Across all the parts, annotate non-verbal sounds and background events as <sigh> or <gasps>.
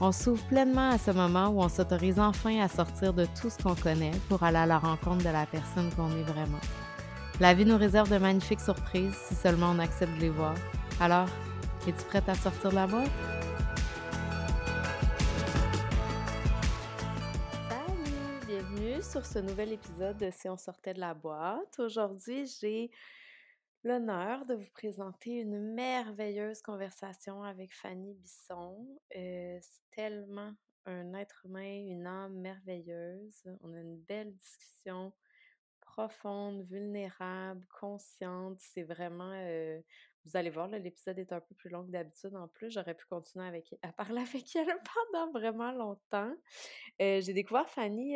On s'ouvre pleinement à ce moment où on s'autorise enfin à sortir de tout ce qu'on connaît pour aller à la rencontre de la personne qu'on est vraiment. La vie nous réserve de magnifiques surprises si seulement on accepte de les voir. Alors, es-tu prête à sortir de la boîte? Salut! Bienvenue sur ce nouvel épisode de Si on sortait de la boîte. Aujourd'hui, j'ai l'honneur de vous présenter une merveilleuse conversation avec Fanny Bisson. Euh, tellement un être humain, une âme merveilleuse. On a une belle discussion profonde, vulnérable, consciente. C'est vraiment... Euh, vous allez voir, l'épisode est un peu plus long que d'habitude. En plus, j'aurais pu continuer avec, à parler <laughs> avec elle pendant vraiment longtemps. Euh, j'ai découvert Fanny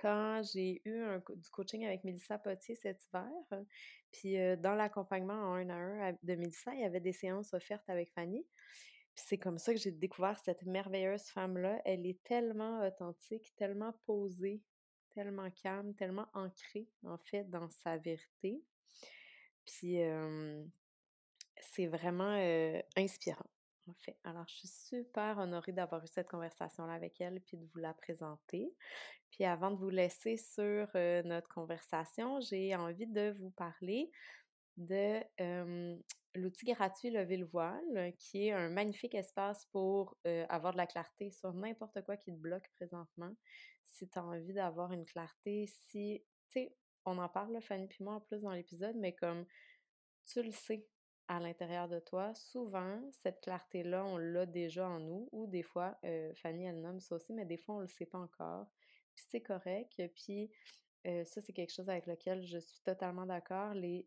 quand j'ai eu du coaching avec Mélissa Potier cet hiver. Puis dans l'accompagnement en un à un de Mélissa, il y avait des séances offertes avec Fanny. C'est comme ça que j'ai découvert cette merveilleuse femme-là. Elle est tellement authentique, tellement posée, tellement calme, tellement ancrée, en fait, dans sa vérité. Puis c'est vraiment inspirant en fait. Alors, je suis super honorée d'avoir eu cette conversation-là avec elle, puis de vous la présenter. Puis avant de vous laisser sur notre conversation, j'ai envie de vous parler de l'outil gratuit Lever le voile, qui est un magnifique espace pour avoir de la clarté sur n'importe quoi qui te bloque présentement. Si tu as envie d'avoir une clarté, si, tu sais, on en parle, Fanny puis moi, en plus dans l'épisode, mais comme tu le sais, à l'intérieur de toi, souvent, cette clarté-là, on l'a déjà en nous, ou des fois, Fanny, elle nomme ça aussi, mais des fois, on ne le sait pas encore. Puis c'est correct. Puis ça, c'est quelque chose avec lequel je suis totalement d'accord. Les,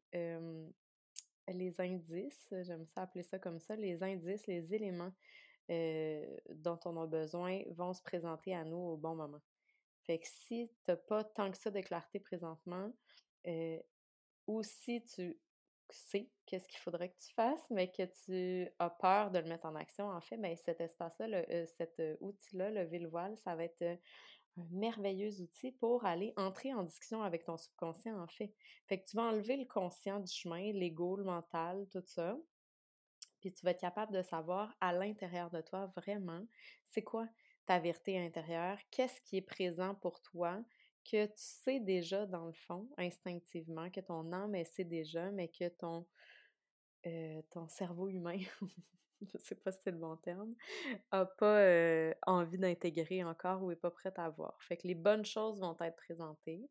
les indices, j'aime ça appeler ça comme ça, les indices, les éléments dont on a besoin vont se présenter à nous au bon moment. Fait que si tu n'as pas tant que ça de clarté présentement, ou si tu sais qu'est-ce qu'il faudrait que tu fasses, mais que tu as peur de le mettre en action, en fait, bien, cet espace-là, cet outil-là, le le voile, ça va être un merveilleux outil pour aller entrer en discussion avec ton subconscient, en fait. Fait que tu vas enlever le conscient du chemin, l'ego, le mental, tout ça. Puis tu vas être capable de savoir à l'intérieur de toi vraiment c'est quoi ta vérité intérieure, qu'est-ce qui est présent pour toi, que tu sais déjà dans le fond, instinctivement, que ton âme sait déjà, mais que ton, euh, ton cerveau humain, <laughs> <laughs> je sais pas si c'est le bon terme, a pas euh, envie d'intégrer encore ou est pas prêt à voir. Fait que les bonnes choses vont être présentées.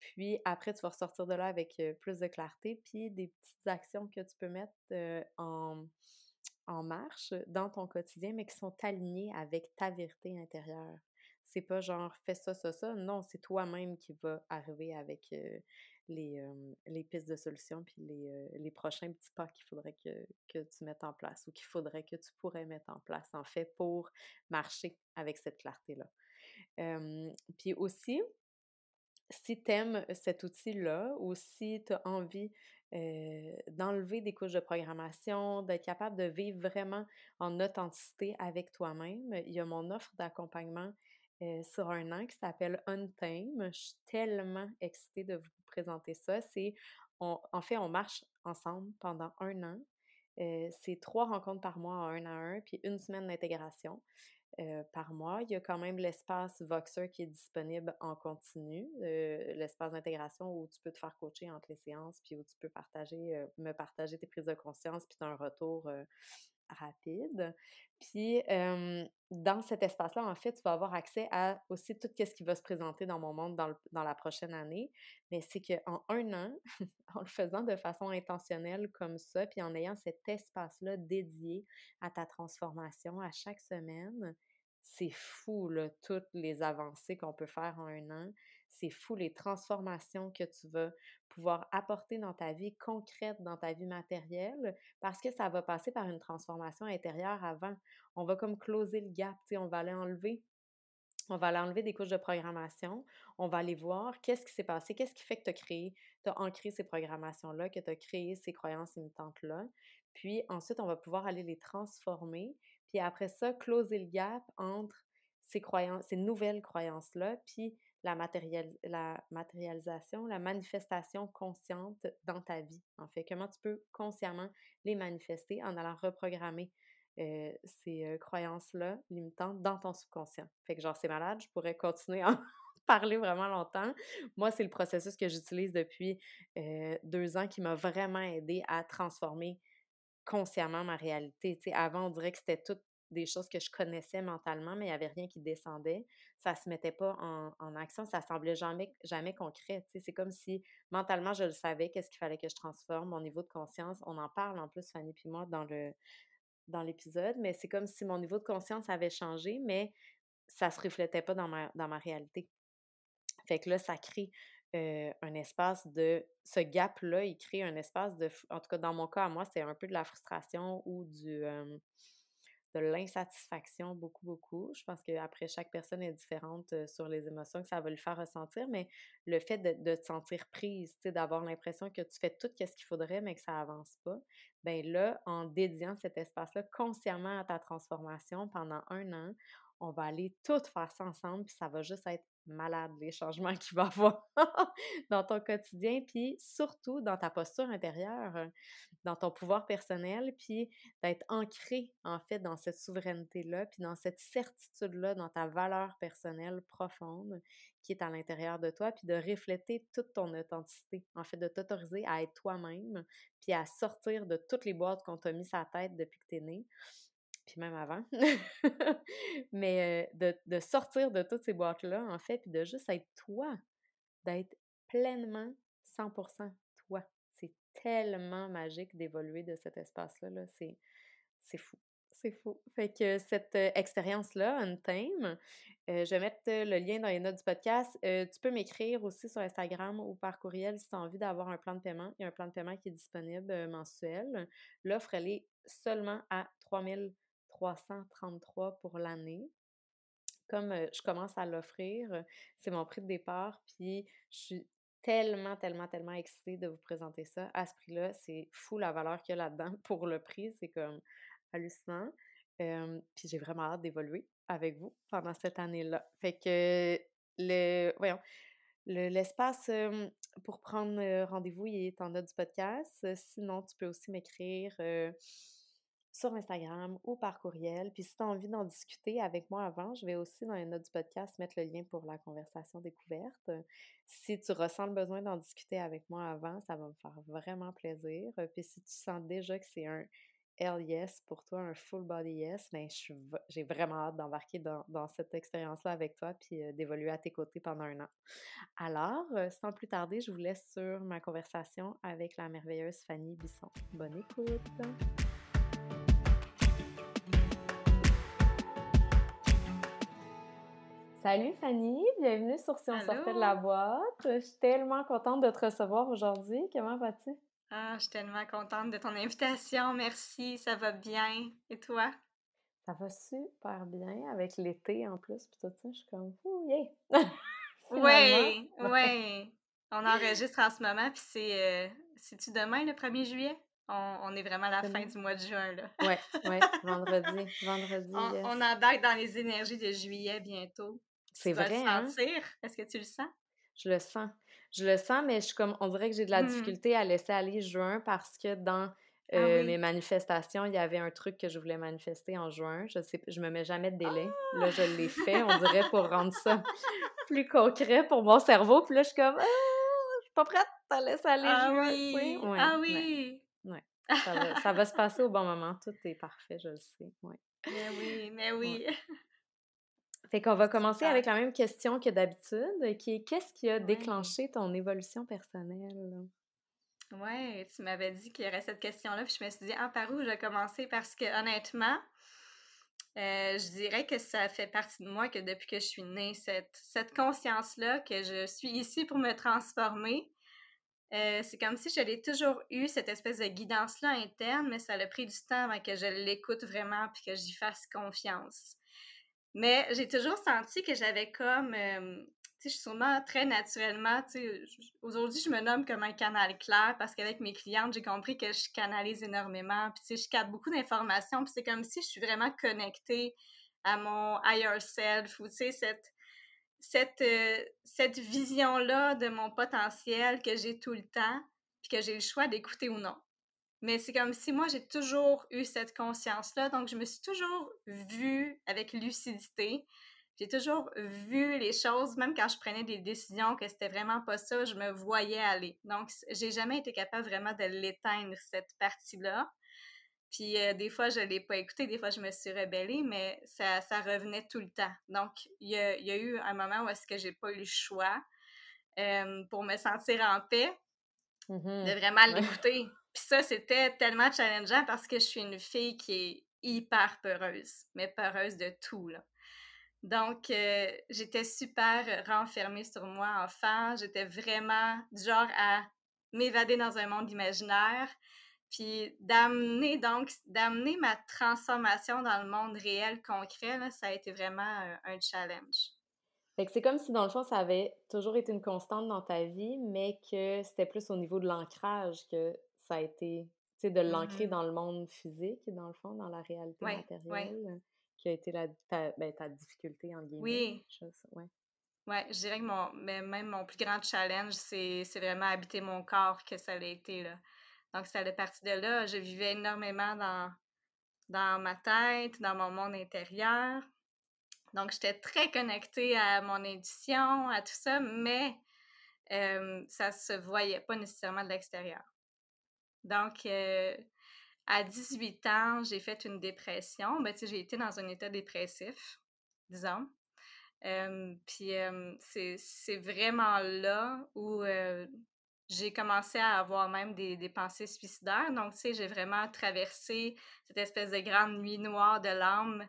Puis après, tu vas ressortir de là avec euh, plus de clarté, puis des petites actions que tu peux mettre en, en marche dans ton quotidien, mais qui sont alignées avec ta vérité intérieure. C'est pas genre fais ça, ça, ça. Non, c'est toi-même qui va arriver avec les, les, pistes de solution puis les, les prochains petits pas qu'il faudrait que, que, tu mettes en place ou qu'il faudrait que tu pourrais mettre en place, en fait, pour marcher avec cette clarté-là. puis aussi, si tu aimes cet outil-là ou si tu as envie d'enlever des couches de programmation, d'être capable de vivre vraiment en authenticité avec toi-même, il y a mon offre d'accompagnement euh, sur un an qui s'appelle Untame. Je suis tellement excitée de vous présenter ça. C'est, en fait, on marche ensemble pendant un an. Euh, c'est trois rencontres par mois un à un, puis une semaine d'intégration. Euh, par mois. Il y a quand même l'espace Voxer qui est disponible en continu, l'espace d'intégration où tu peux te faire coacher entre les séances, puis où tu peux partager, me partager tes prises de conscience, puis tu as un retour rapide. Puis, dans cet espace-là, en fait, tu vas avoir accès à aussi tout ce qui va se présenter dans mon monde dans, dans la prochaine année. Mais c'est qu'en un an, <laughs> en le faisant de façon intentionnelle comme ça, puis en ayant cet espace-là dédié à ta transformation à chaque semaine, c'est fou, là, toutes les avancées qu'on peut faire en un an. C'est fou les transformations que tu vas pouvoir apporter dans ta vie concrète, dans ta vie matérielle, parce que ça va passer par une transformation intérieure avant. On va comme closer le gap, on va aller enlever on va aller enlever des couches de programmation. On va aller voir qu'est-ce qui s'est passé, qu'est-ce qui fait que tu as créé, tu as ancré ces programmations-là, que tu as créé ces croyances limitantes-là. Puis ensuite, on va pouvoir aller les transformer. Puis après ça, closer le gap entre ces croyances, ces nouvelles croyances-là, puis la, matérialisation, la manifestation consciente dans ta vie. En fait, comment tu peux consciemment les manifester en allant reprogrammer euh, ces euh, croyances-là limitantes dans ton subconscient? Fait que genre, c'est malade, je pourrais continuer à en <laughs> parler vraiment longtemps. Moi, c'est le processus que j'utilise depuis euh, deux ans qui m'a vraiment aidé à transformer consciemment ma réalité. sais, avant, on dirait que c'était toutes des choses que je connaissais mentalement, mais il n'y avait rien qui descendait. Ça ne se mettait pas en, action, ça semblait jamais, jamais concret. C'est comme si mentalement, je le savais, qu'est-ce qu'il fallait que je transforme, mon niveau de conscience. On en parle en plus, Fanny puis moi, dans le dans l'épisode, mais c'est comme si mon niveau de conscience avait changé, mais ça ne se reflétait pas dans ma, dans ma réalité. Fait que là, ça crée un espace de. Ce gap-là, il crée un espace de. En tout cas, dans mon cas, à moi, c'est un peu de la frustration ou du. De l'insatisfaction, beaucoup, beaucoup. Je pense qu'après, chaque personne est différente sur les émotions que ça va lui faire ressentir, mais le fait de, de te sentir prise, d'avoir l'impression que tu fais tout ce qu'il faudrait, mais que ça avance pas, ben là, en dédiant cet espace-là consciemment à ta transformation pendant un an, on va aller tout faire ça ensemble, puis ça va juste être malade les changements <laughs> qu'il va avoir dans ton quotidien, puis surtout dans ta posture intérieure, euh, dans ton pouvoir personnel, puis d'être ancré en fait dans cette souveraineté-là, puis dans cette certitude-là, dans ta valeur personnelle profonde qui est à l'intérieur de toi, puis de refléter toute ton authenticité, en fait de t'autoriser à être toi-même, puis à sortir de toutes les boîtes qu'on t'a mis sa tête depuis que tu es né, puis même avant. <laughs> Mais de, sortir de toutes ces boîtes-là, en fait, puis de juste être toi, d'être pleinement 100% toi. C'est tellement magique d'évoluer de cet espace-là. -là, c'est fou. C'est fou. Fait que cette expérience-là, un thème, je vais mettre le lien dans les notes du podcast. tu peux m'écrire aussi sur Instagram ou par courriel si tu as envie d'avoir un plan de paiement. Il y a un plan de paiement qui est disponible mensuel. L'offre, elle est seulement à 3000 333 pour l'année. Comme je commence à l'offrir, c'est mon prix de départ, puis je suis tellement, tellement, tellement excitée de vous présenter ça. À ce prix-là, c'est fou la valeur qu'il y a là-dedans <laughs> pour le prix, c'est comme hallucinant. puis j'ai vraiment hâte d'évoluer avec vous pendant cette année-là. Fait que le, voyons, l'espace pour prendre rendez-vous, il est en note du podcast. Sinon, tu peux aussi m'écrire sur Instagram ou par courriel. Puis si tu as envie d'en discuter avec moi avant, je vais aussi dans les notes du podcast mettre le lien pour la conversation découverte. Si tu ressens le besoin d'en discuter avec moi avant, ça va me faire vraiment plaisir. Puis si tu sens déjà que c'est un L yes pour toi, un full body yes, ben j'ai vraiment hâte d'embarquer dans, cette expérience-là avec toi puis euh, d'évoluer à tes côtés pendant un an. Alors, euh, sans plus tarder, je vous laisse sur ma conversation avec la merveilleuse Fanny Bisson. Bonne écoute! Salut Fanny, bienvenue sur Si on sortait de la boîte. Je suis tellement contente de te recevoir aujourd'hui. Comment vas-tu? Ah, je suis tellement contente de ton invitation. Merci, ça va bien. Et toi? Ça va super bien avec l'été en plus. Puis tout ça, je suis comme, oh yeah! <laughs> oui, oui. On enregistre en ce moment, puis c'est. Euh, c'est-tu demain, le 1er juillet? On, est vraiment à la fin du mois de juin, là. oui, oui, <laughs> vendredi. vendredi on, on embarque dans les énergies de juillet bientôt. C'est vrai. Le hein? sentir? Est-ce que tu le sens? Je le sens. Je le sens, mais je suis comme, on dirait que j'ai de la mmh. difficulté à laisser aller juin parce que dans ah euh, mes manifestations, il y avait un truc que je voulais manifester en juin. Je sais, je me mets jamais de délai. Là, je l'ai fait, on dirait, pour rendre ça plus concret pour mon cerveau. Puis là, je suis comme, ah, je suis pas prête à laisser aller ah Oui. ah oui! Ouais. Ça, va, se passer au bon moment. Tout est parfait, je le sais. Mais oui, mais oui. Fait qu'on va commencer avec la même question que d'habitude, qui est qu'est-ce qui a déclenché ton évolution personnelle? Oui, tu m'avais dit qu'il y aurait cette question-là, puis je me suis dit, ah, par où je vais commencer? Parce que honnêtement, Euh, je dirais que ça fait partie de moi que depuis que je suis née, cette, cette conscience-là, que je suis ici pour me transformer, euh, c'est comme si j'avais toujours eu cette espèce de guidance-là interne, mais ça a pris du temps avant que je l'écoute vraiment puis que j'y fasse confiance. Mais j'ai toujours senti que j'avais comme, tu sais, je suis sûrement très naturellement, tu sais, aujourd'hui, je me nomme comme un canal clair parce qu'avec mes clientes, j'ai compris que je canalise énormément, puis tu sais, je capte beaucoup d'informations, puis c'est comme si je suis vraiment connectée à mon higher self, ou tu sais, cette cette, cette vision-là de mon potentiel que j'ai tout le temps, puis que j'ai le choix d'écouter ou non. Mais c'est comme si moi, j'ai toujours eu cette conscience-là, donc je me suis toujours vue avec lucidité. J'ai toujours vu les choses, même quand je prenais des décisions que c'était vraiment pas ça, je me voyais aller. Donc, j'ai jamais été capable vraiment de l'éteindre, cette partie-là. Puis euh, des fois, je ne l'ai pas écouté, des fois, je me suis rebellée, mais ça, ça revenait tout le temps. Donc, il y a, y a, eu un moment où est-ce que j'ai pas eu le choix euh, pour me sentir en paix, de mmh vraiment l'écouter. Puis ça, c'était tellement challengeant parce que je suis une fille qui est hyper peureuse, mais peureuse de tout, là. Donc, euh, j'étais super renfermée sur moi enfant. J'étais vraiment du genre à m'évader dans un monde imaginaire. Puis d'amener donc d'amener ma transformation dans le monde réel concret, là, ça a été vraiment un, challenge. Fait que c'est comme si dans le fond, ça avait toujours été une constante dans ta vie, mais que c'était plus au niveau de l'ancrage que ça a été, de l'ancrer mm-hmm. dans le monde physique, dans le fond, dans la réalité matérielle, qui a été la, ta, ben, ta difficulté, en guillemets. Oui. ouais. Ouais, je dirais que mon, même mon plus grand challenge, c'est vraiment habiter mon corps que ça a été, là. Donc, ça a parti de là. Je vivais énormément dans, dans ma tête, dans mon monde intérieur. Donc, j'étais très connectée à mon intuition, à tout ça, mais euh, ça se voyait pas nécessairement de l'extérieur. Donc, euh, à 18 ans, j'ai fait une dépression. Ben, j'ai été dans un état dépressif, disons. Euh, puis c'est vraiment là où j'ai commencé à avoir même des, des pensées suicidaires. Donc, tu sais, j'ai vraiment traversé cette espèce de grande nuit noire de l'âme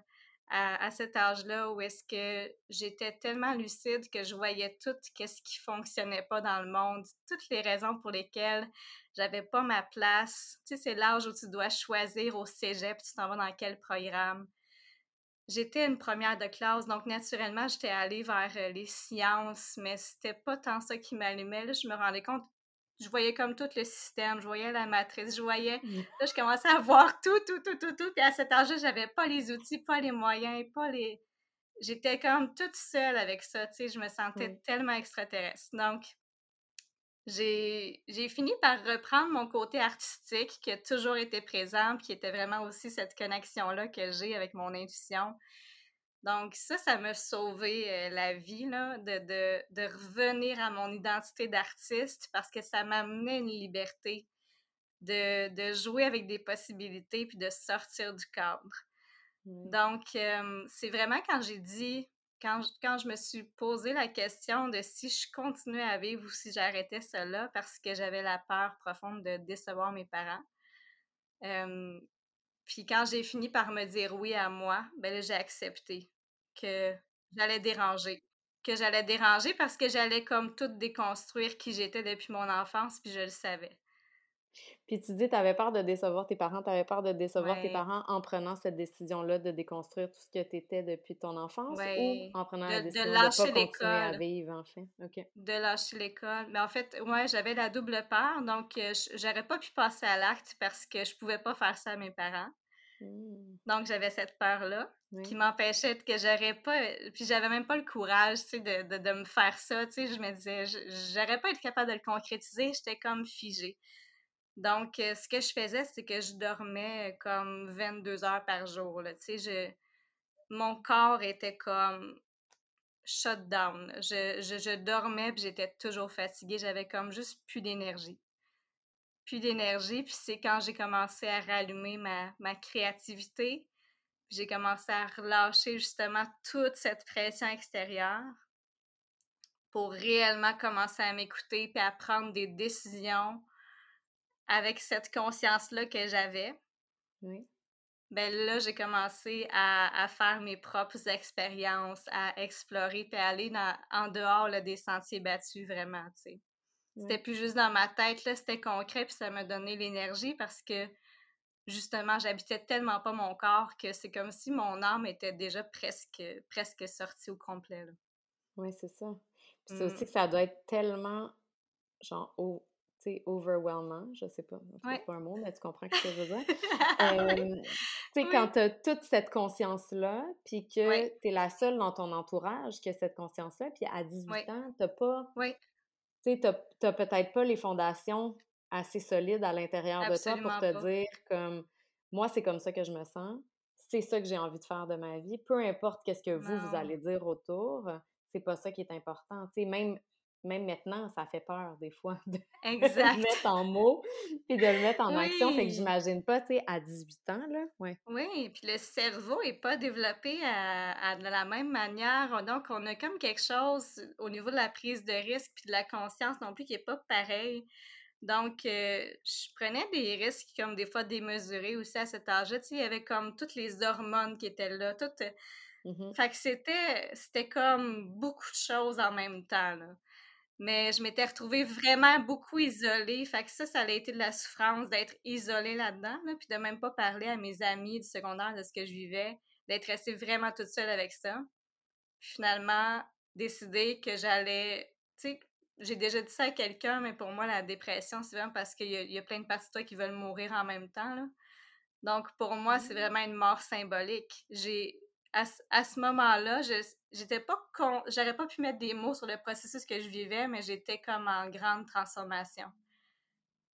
à, à, cet âge-là où est-ce que j'étais tellement lucide que je voyais tout ce qui fonctionnait pas dans le monde, toutes les raisons pour lesquelles j'avais pas ma place. Tu sais, c'est l'âge où tu dois choisir au cégep, tu t'en vas dans quel programme. J'étais une première de classe, donc naturellement, j'étais allée vers euh, les sciences, mais c'était pas tant ça qui m'allumait. Je me rendais compte je voyais comme tout le système, je voyais la matrice, je voyais. Mmh. Là, je commençais à voir tout, tout, tout, tout, tout. Puis à cet âge-là, j'avais pas les outils, pas les moyens, pas les. J'étais comme toute seule avec ça, tu sais, je me sentais tellement extraterrestre. Donc, j'ai fini par reprendre mon côté artistique qui a toujours été présent, puis qui était vraiment aussi cette connexion-là que j'ai avec mon intuition. Donc, ça, ça m'a sauvé euh, la vie, là, de, de, de, revenir à mon identité d'artiste parce que ça m'amenait une liberté de, de, jouer avec des possibilités puis de sortir du cadre. Donc, euh, c'est vraiment quand j'ai dit, quand, je me suis posé la question de si je continuais à vivre ou si j'arrêtais cela parce que j'avais la peur profonde de décevoir mes parents. Puis quand j'ai fini par me dire oui à moi, ben j'ai accepté que j'allais déranger. Que j'allais déranger parce que j'allais comme tout déconstruire qui j'étais depuis mon enfance, puis je le savais. Puis tu dis, tu avais peur de décevoir tes parents, tu avais peur de décevoir tes parents en prenant cette décision-là de déconstruire tout ce que tu étais depuis ton enfance ou en prenant la décision de, lâcher de pas à vivre, en fait? De lâcher l'école. Mais en fait, ouais, j'avais la double peur, donc euh, j'aurais pas pu passer à l'acte parce que je pouvais pas faire ça à mes parents. Mmh. Donc, j'avais cette peur-là qui m'empêchait que j'aurais pas. Puis, j'avais même pas le courage, tu sais, de, de, me faire ça. Tu sais, je me disais, j'aurais pas été capable de le concrétiser. J'étais comme figée. Donc, euh, ce que je faisais, c'est que je dormais comme 22 heures par jour. Tu sais, mon corps était comme shut down. Je dormais puis j'étais toujours fatiguée. J'avais comme juste plus d'énergie plus d'énergie. Puis c'est quand j'ai commencé à rallumer ma, ma créativité. J'ai commencé à relâcher justement toute cette pression extérieure pour réellement commencer à m'écouter puis à prendre des décisions avec cette conscience-là que j'avais. Oui. ben là, j'ai commencé à, à, faire mes propres expériences, à explorer, puis à aller dans, en dehors là, des sentiers battus, vraiment, tu sais. C'était plus juste dans ma tête, là, c'était concret, puis ça m'a donné l'énergie parce que, justement, j'habitais tellement pas mon corps que c'est comme si mon âme était déjà presque, presque sortie au complet, Oui, c'est ça. Puis c'est aussi mmh. que ça doit être tellement, genre, au, c'est overwhelmant, je sais pas, c'est pas un mot, mais tu comprends ce que je veux dire. <laughs> tu sais, quand tu as toute cette conscience-là, puis que tu es la seule dans ton entourage qui a cette conscience-là, puis à 18 ans, tu pas. Tu sais, peut-être pas les fondations assez solides à l'intérieur de toi pour te dire comme moi, c'est comme ça que je me sens, c'est ça que j'ai envie de faire de ma vie, peu importe qu'est-ce que vous, vous allez dire autour, c'est pas ça qui est important. Tu sais, même même maintenant, ça fait peur des fois <laughs> de, le mettre en mots puis de le mettre en action. Fait que j'imagine pas, tu sais, à 18 ans, là. Ouais. Oui, puis le cerveau est pas développé à, de la même manière. Donc, on a comme quelque chose au niveau de la prise de risque puis de la conscience non plus qui est pas pareil. Donc, euh, je prenais des risques comme des fois démesurés aussi à cet âge-là. Tu sais, il y avait comme toutes les hormones qui étaient là, toutes... Mmh fait que c'était, c'était comme beaucoup de choses en même temps. Là. Mais je m'étais retrouvée vraiment beaucoup isolée. Fait que ça, ça a été de la souffrance d'être isolée là-dedans, puis de même pas parler à mes amis du secondaire de ce que je vivais, d'être restée vraiment toute seule avec ça. Puis finalement, décider que j'allais. Tu sais, j'ai déjà dit ça à quelqu'un, mais pour moi, la dépression, c'est vraiment parce qu'il y, a plein de parties de toi qui veulent mourir en même temps. Là. Donc, pour moi, c'est mmh. vraiment une mort symbolique. J'ai à, ce moment-là, j'étais pas con, j'aurais pas pu mettre des mots sur le processus que je vivais, mais j'étais comme en grande transformation.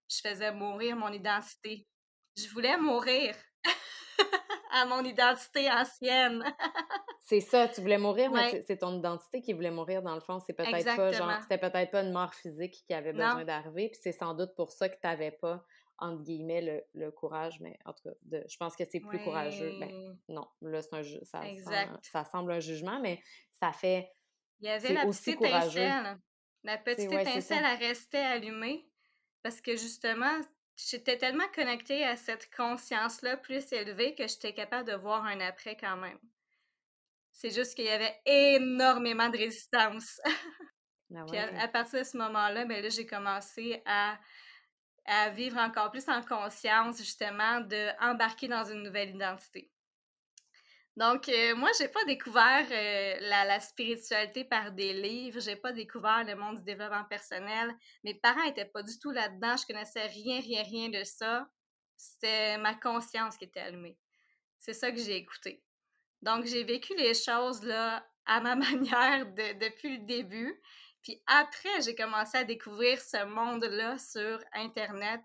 Je faisais mourir mon identité. Je voulais mourir <laughs> à mon identité ancienne. <laughs> c'est ça, tu voulais mourir, mais c'est ton identité qui voulait mourir dans le fond. C'est peut-être pas genre, c'était peut-être pas une mort physique qui avait besoin d'arriver, puis c'est sans doute pour ça que tu n'avais pas entre guillemets, le, le, courage, mais en tout cas, de, je pense que c'est plus courageux. Ben, non, là, c'est un ça, ça, semble un jugement, mais ça fait. Il y avait la petite étincelle. La petite étincelle, elle restait allumée parce que justement, j'étais tellement connectée à cette conscience-là plus élevée que j'étais capable de voir un après quand même. C'est juste qu'il y avait énormément de résistance. Ah Puis à, partir de ce moment-là, ben là, j'ai commencé à à vivre encore plus en conscience, justement, d'embarquer dans une nouvelle identité. Donc, euh, moi, j'ai pas découvert euh, la, spiritualité par des livres, j'ai pas découvert le monde du développement personnel. Mes parents étaient pas du tout là-dedans, je connaissais rien, rien, rien de ça. C'était ma conscience qui était allumée. C'est ça que j'ai écouté. Donc, j'ai vécu les choses là à ma <laughs> manière depuis le début. Puis après, j'ai commencé à découvrir ce monde-là sur Internet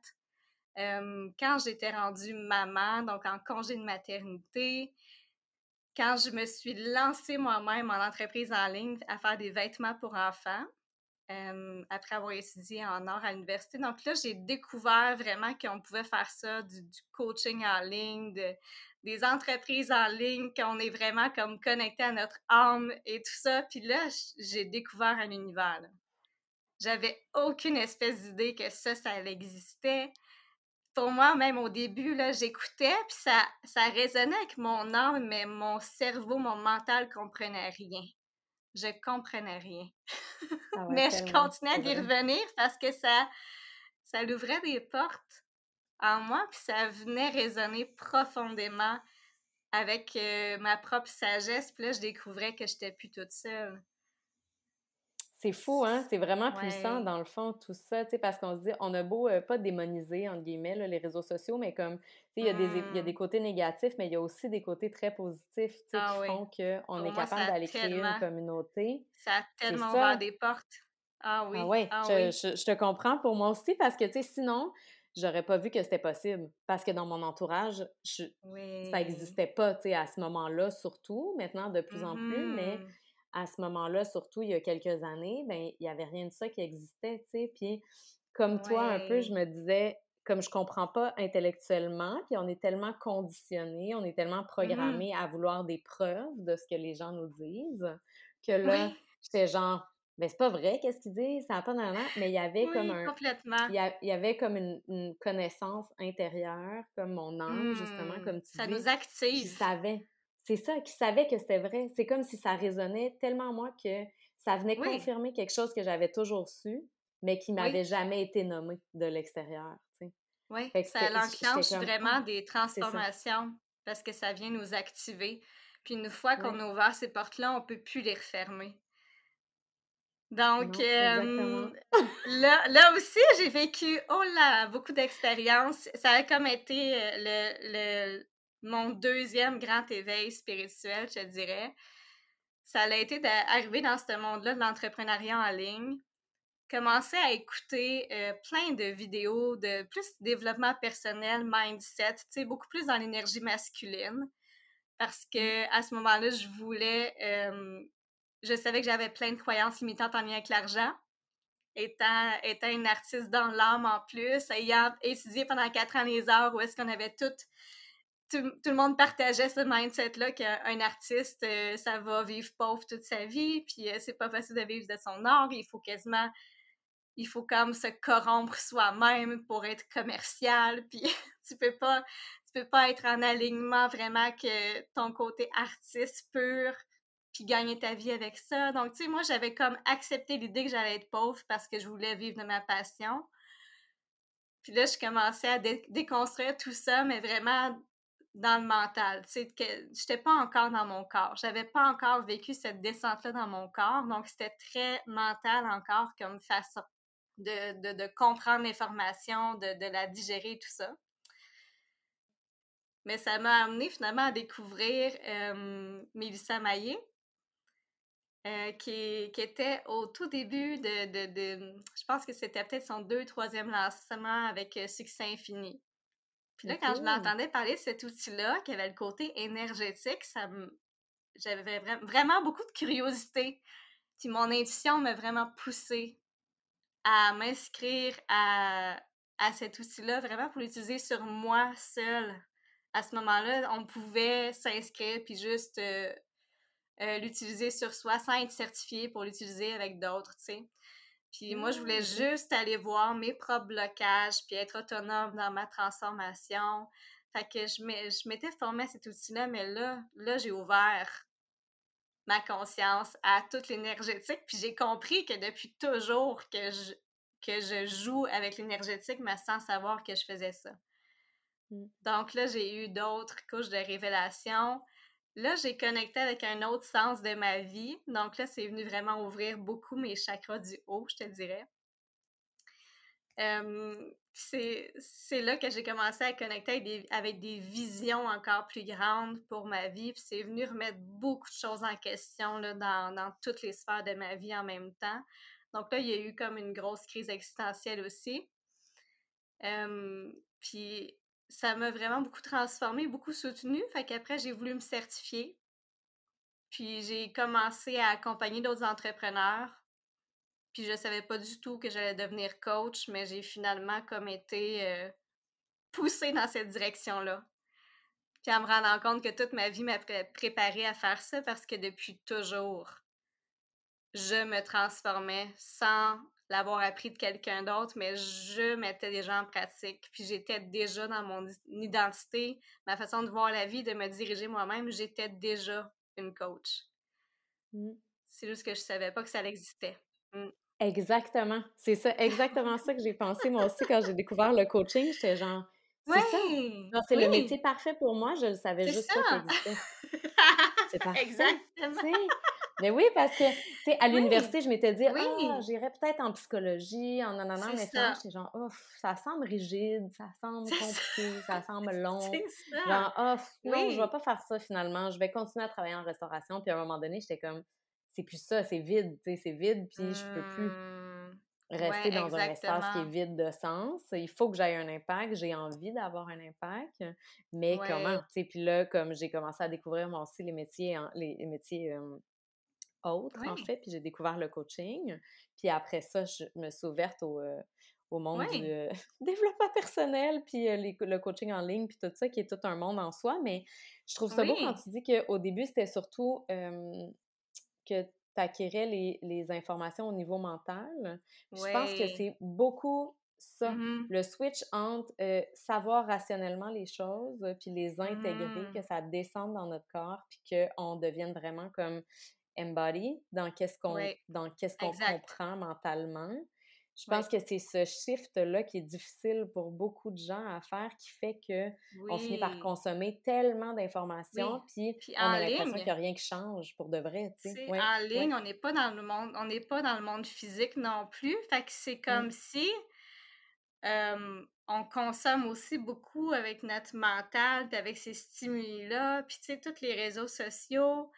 quand j'étais rendue maman, donc en congé de maternité, quand je me suis lancée moi-même en entreprise en ligne à faire des vêtements pour enfants. après avoir étudié en art à l'université. Donc là, j'ai découvert vraiment qu'on pouvait faire ça, du, du, coaching en ligne, de, des entreprises en ligne, qu'on est vraiment comme connecté à notre âme et tout ça. Puis là, j'ai découvert un univers. J'avais aucune espèce d'idée que ça, ça existait. Pour moi, même au début, là, j'écoutais, puis ça, ça résonnait avec mon âme, mais mon cerveau, mon mental comprenait rien. Je comprenais rien. Ah <laughs> mais je continuais d'y revenir parce que ça, ça l'ouvrait des portes en moi, puis ça venait résonner profondément avec euh, ma propre sagesse. Puis là, je découvrais que je n'étais plus toute seule. C'est fou, hein? C'est vraiment puissant, dans le fond, tout ça, tu sais, parce qu'on se dit, on a beau euh, pas démoniser, entre guillemets, les réseaux sociaux, mais comme, tu sais, il y, a des, y a des mmh. côtés négatifs, mais il y a aussi des côtés très positifs, tu sais, ah qui font qu'on est capable d'aller créer une communauté. Ça a tellement ouvert des portes. Ah oui. Ah, ouais. ah je, Je, je, te comprends pour moi aussi, parce que, tu sais, sinon, j'aurais pas vu que c'était possible. Parce que dans mon entourage, ça n'existait pas, tu sais, à ce moment-là, surtout. Maintenant, de plus en plus, mais mmh à ce moment-là, surtout il y a quelques années, ben il y avait rien de ça qui existait, tu sais. Puis comme toi, un peu, je me disais, comme je comprends pas intellectuellement, puis on est tellement conditionné, on est tellement mmh programmé à vouloir des preuves de ce que les gens nous disent, que là, j'étais genre, ben c'est pas vrai, qu'est-ce qu'il dit? Ça pas non, Mais il y avait comme un. complètement. Il y, avait comme une, connaissance intérieure, comme mon âme, justement, mmh. comme tu ça dis. Ça nous active. Qui savait. C'est ça, qui savait que c'était vrai. C'est comme si ça résonnait tellement moi que ça venait confirmer quelque chose que j'avais toujours su, mais qui m'avait jamais été nommé de l'extérieur. Oui, ça enclenche vraiment «Ah, des transformations parce que ça vient nous activer. Puis une fois qu'on a ouvert ces portes-là, on ne peut plus les refermer. Donc, là, là aussi, j'ai vécu, oh là, beaucoup d'expériences. Ça a comme été le, mon deuxième grand éveil spirituel, je dirais. Ça a été d'arriver dans ce monde-là de l'entrepreneuriat en ligne, commencer à écouter plein de vidéos de plus développement personnel, mindset, tu sais, beaucoup plus dans l'énergie masculine. Parce mmh. que à ce moment-là, je voulais je savais que j'avais plein de croyances limitantes en lien avec l'argent. Étant, étant une artiste dans l'âme en plus, ayant étudié pendant quatre ans les heures où est-ce qu'on avait tout, tout, le monde partageait ce mindset-là qu'un artiste, euh, ça va vivre pauvre toute sa vie, puis euh, c'est pas facile de vivre de son art, il faut quasiment, il faut comme se corrompre soi-même pour être commercial, puis <laughs> tu peux pas, tu peux pas être en alignement vraiment que ton côté artiste pur puis gagner ta vie avec ça. Donc, tu sais, moi, j'avais comme accepté l'idée que j'allais être pauvre parce que je voulais vivre de ma passion. Puis là, je commençais à déconstruire tout ça, mais vraiment dans le mental. Tu sais, que j'étais pas encore dans mon corps. J'avais pas encore vécu cette descente-là dans mon corps. Donc, c'était très mental encore comme façon de, de, comprendre l'information, de, de la digérer, tout ça. Mais ça m'a amené finalement à découvrir euh, Mélissa Maillé, euh, qui, qui, était au tout début de, de, je pense que c'était peut-être son deux, troisième lancement avec euh, Succès Infini. Puis là, quand je l'entendais parler de cet outil-là, qui avait le côté énergétique, ça j'avais vraiment beaucoup de curiosité. Puis mon intuition m'a vraiment poussée à m'inscrire à, à cet outil-là, vraiment pour l'utiliser sur moi seule. À ce moment-là, on pouvait s'inscrire puis juste euh, euh, l'utiliser sur soi sans être certifié pour l'utiliser avec d'autres, tu sais. Puis moi, je voulais mmh. juste aller voir mes propres blocages, puis être autonome dans ma transformation. Fait que je m'étais formée à cet outil-là, mais là, là j'ai ouvert ma conscience à toute l'énergétique, puis j'ai compris que depuis toujours que je, que je joue avec l'énergétique, mais sans savoir que je faisais ça. Mmh. Donc là, j'ai eu d'autres couches de révélation. Là, j'ai connecté avec un autre sens de ma vie. Donc là, c'est venu vraiment ouvrir beaucoup mes chakras du haut, je te dirais. c'est là que j'ai commencé à connecter avec des, visions encore plus grandes pour ma vie. Puis c'est venu remettre beaucoup de choses en question là, dans, toutes les sphères de ma vie en même temps. Donc là, il y a eu comme une grosse crise existentielle aussi. puis ça m'a vraiment beaucoup transformée, beaucoup soutenue. Fait qu'après, j'ai voulu me certifier. Puis j'ai commencé à accompagner d'autres entrepreneurs. Puis je savais pas du tout que j'allais devenir coach, mais j'ai finalement comme été euh, poussée dans cette direction-là. Puis en me rendant compte que toute ma vie m'a préparée à faire ça parce que depuis toujours, je me transformais sans l'avoir appris de quelqu'un d'autre, mais je mettais déjà en pratique. Puis j'étais déjà dans mon identité, ma façon de voir la vie, de me diriger moi-même, j'étais déjà une coach. Mmh. C'est juste que je savais pas que ça existait. Mmh. Exactement. C'est ça, exactement ça que j'ai pensé moi aussi quand j'ai découvert le coaching. J'étais genre, c'est ça. C'est le métier parfait pour moi. Je le savais juste pas qu'il existait. c'est <laughs> parfait. Exactement. Mais oui, parce que, tu sais, à l'université, je m'étais dit, ah, j'irais peut-être en psychologie, en nanana, mais ça, j'étais genre, oh, ça semble rigide, ça semble compliqué, ça semble <laughs> long. Ça. Genre, oh, non, je vais pas faire ça finalement, je vais continuer à travailler en restauration. Puis à un moment donné, j'étais comme, c'est plus ça, c'est vide, tu sais, c'est vide, puis je peux plus mmh. rester dans un espace qui est vide de sens. Il faut que j'aie un impact, j'ai envie d'avoir un impact, mais comment, tu sais, puis là, comme j'ai commencé à découvrir moi aussi les métiers, les, métiers autre, en fait, puis j'ai découvert le coaching. Puis après ça, je me suis ouverte au, euh, au monde du euh, <laughs> développement personnel, puis euh, le coaching en ligne, puis tout ça, qui est tout un monde en soi. Mais je trouve ça beau quand tu dis qu'au début, c'était surtout que acquérais les, les, informations au niveau mental. Je pense que c'est beaucoup ça, mmh le switch entre euh, savoir rationnellement les choses, puis les intégrer, que mmh. ça descende dans notre corps, puis qu'on devienne vraiment comme embody dans qu'est-ce qu'on dans qu'est-ce qu'on comprend mentalement. Je pense que c'est ce shift-là qui est difficile pour beaucoup de gens à faire, qui fait que on finit par consommer tellement d'informations, puis, on a l'impression qu'il n'y a rien qui change pour de vrai. en ligne, on n'est pas dans le monde, on n'est pas dans le monde physique non plus. Fait que c'est comme mmh. si on consomme aussi beaucoup avec notre mental, puis avec ces stimuli-là, puis tu sais, tous les réseaux sociaux.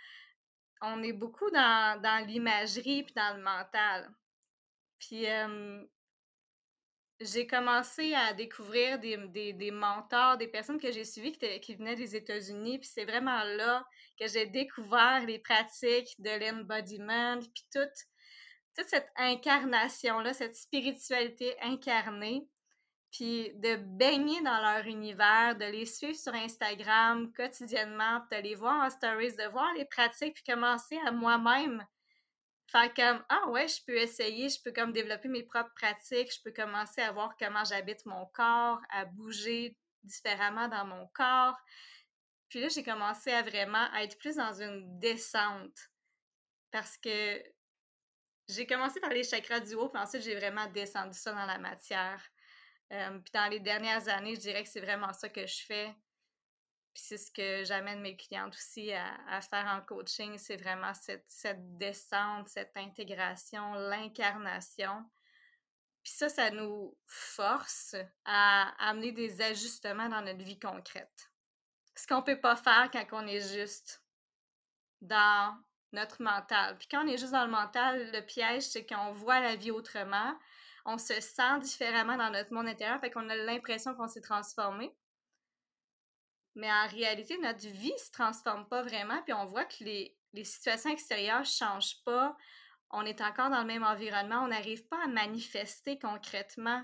On est beaucoup dans, l'imagerie puis dans le mental. Puis j'ai commencé à découvrir des, des, mentors, des personnes que j'ai suivies qui, qui, venaient des États-Unis. Puis c'est vraiment là que j'ai découvert les pratiques de l'embodiment, puis toute, toute cette incarnation-là, cette spiritualité incarnée puis de baigner dans leur univers, de les suivre sur Instagram quotidiennement, de les voir en stories, de voir les pratiques, puis commencer à moi-même faire comme ah ouais, je peux essayer, je peux comme développer mes propres pratiques, je peux commencer à voir comment j'habite mon corps, à bouger différemment dans mon corps. Puis là, j'ai commencé à vraiment être plus dans une descente parce que j'ai commencé par les chakras du haut, puis ensuite j'ai vraiment descendu ça dans la matière. Euh, puis dans les dernières années, je dirais que c'est vraiment ça que je fais. Puis c'est ce que j'amène mes clientes aussi à, faire en coaching, c'est vraiment cette, cette, descente, cette intégration, l'incarnation. Puis ça, ça nous force à amener des ajustements dans notre vie concrète. Ce qu'on ne peut pas faire quand on est juste dans notre mental. Puis quand on est juste dans le mental, le piège, c'est qu'on voit la vie autrement, on se sent différemment dans notre monde intérieur, fait qu'on a l'impression qu'on s'est transformé. Mais en réalité, notre vie se transforme pas vraiment, puis on voit que les, les situations extérieures ne changent pas. On est encore dans le même environnement, on n'arrive pas à manifester concrètement,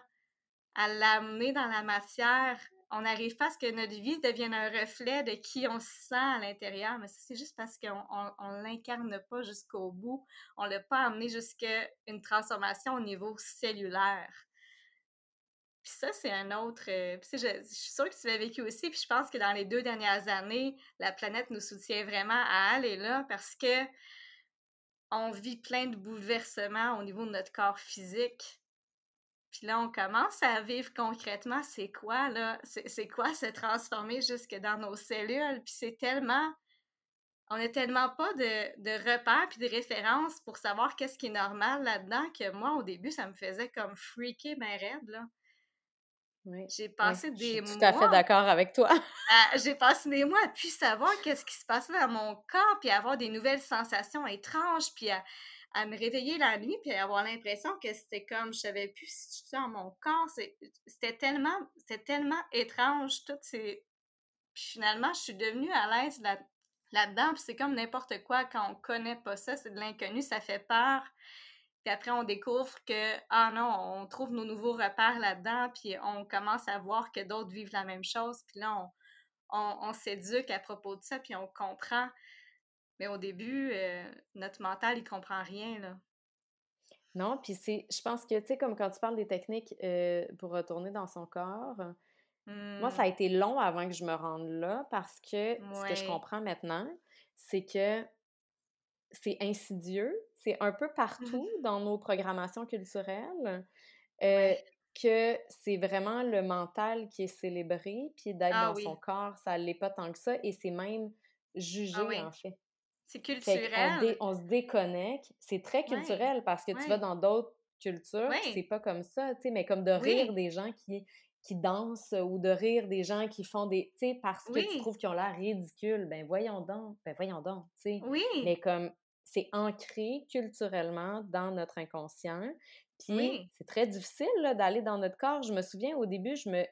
à l'amener dans la matière on n'arrive pas à ce que notre vie devienne un reflet de qui on se sent à l'intérieur, mais c'est juste parce qu'on ne l'incarne pas jusqu'au bout. On l'a pas amené jusqu'à une transformation au niveau cellulaire. Puis ça, c'est un autre... Euh, je, je, suis sûre que tu l'as vécu aussi, puis je pense que dans les deux dernières années, la planète nous soutient vraiment à aller là parce que on vit plein de bouleversements au niveau de notre corps physique puis là, on commence à vivre concrètement c'est quoi, là, c'est quoi se transformer jusque dans nos cellules? Puis c'est tellement, on n'a tellement pas de, de repères puis de références pour savoir qu'est-ce qui est normal là-dedans que moi, au début, ça me faisait comme freaker ma raide, là. Oui, j'ai passé des mois. Tout à fait d'accord avec toi. j'ai passé des mois à puis savoir qu'est-ce qui se passait dans mon corps, puis avoir des nouvelles sensations étranges, puis à, à me réveiller la nuit puis avoir l'impression que c'était comme je savais plus si j'étais dans mon corps c'était tellement c'était tellement étrange tout ces puis finalement je suis devenue à l'aise là, là-dedans puis c'est comme n'importe quoi quand on connaît pas ça c'est de l'inconnu ça fait peur puis après on découvre que ah non on trouve nos nouveaux repères là-dedans puis on commence à voir que d'autres vivent la même chose puis là on, on, on s'éduque à propos de ça puis on comprend mais au début, euh, notre mental, il comprend rien, là. Non, puis c'est, je pense que, tu sais, comme quand tu parles des techniques euh, pour retourner dans son corps, moi, ça a mmh. été long avant que je me rende là parce que ce que je comprends maintenant, c'est que c'est insidieux, c'est un peu partout dans nos programmations culturelles, euh, que c'est vraiment le mental qui est célébré, puis d'être ah dans son corps, ça l'est pas tant que ça, et c'est même ah jugé, en fait. C'est culturel. On, se déconnecte. C'est très culturel parce que tu vas dans d'autres cultures, c'est pas comme ça, tu sais, mais comme de rire des gens qui, qui dansent ou de rire des gens qui font des. Tu sais, parce que tu trouves qu'ils ont l'air ridicules. Ben voyons donc, ben voyons donc, tu sais. Oui. Mais comme c'est ancré culturellement dans notre inconscient. Puis c'est très difficile d'aller dans notre corps. Je me souviens au début, je me,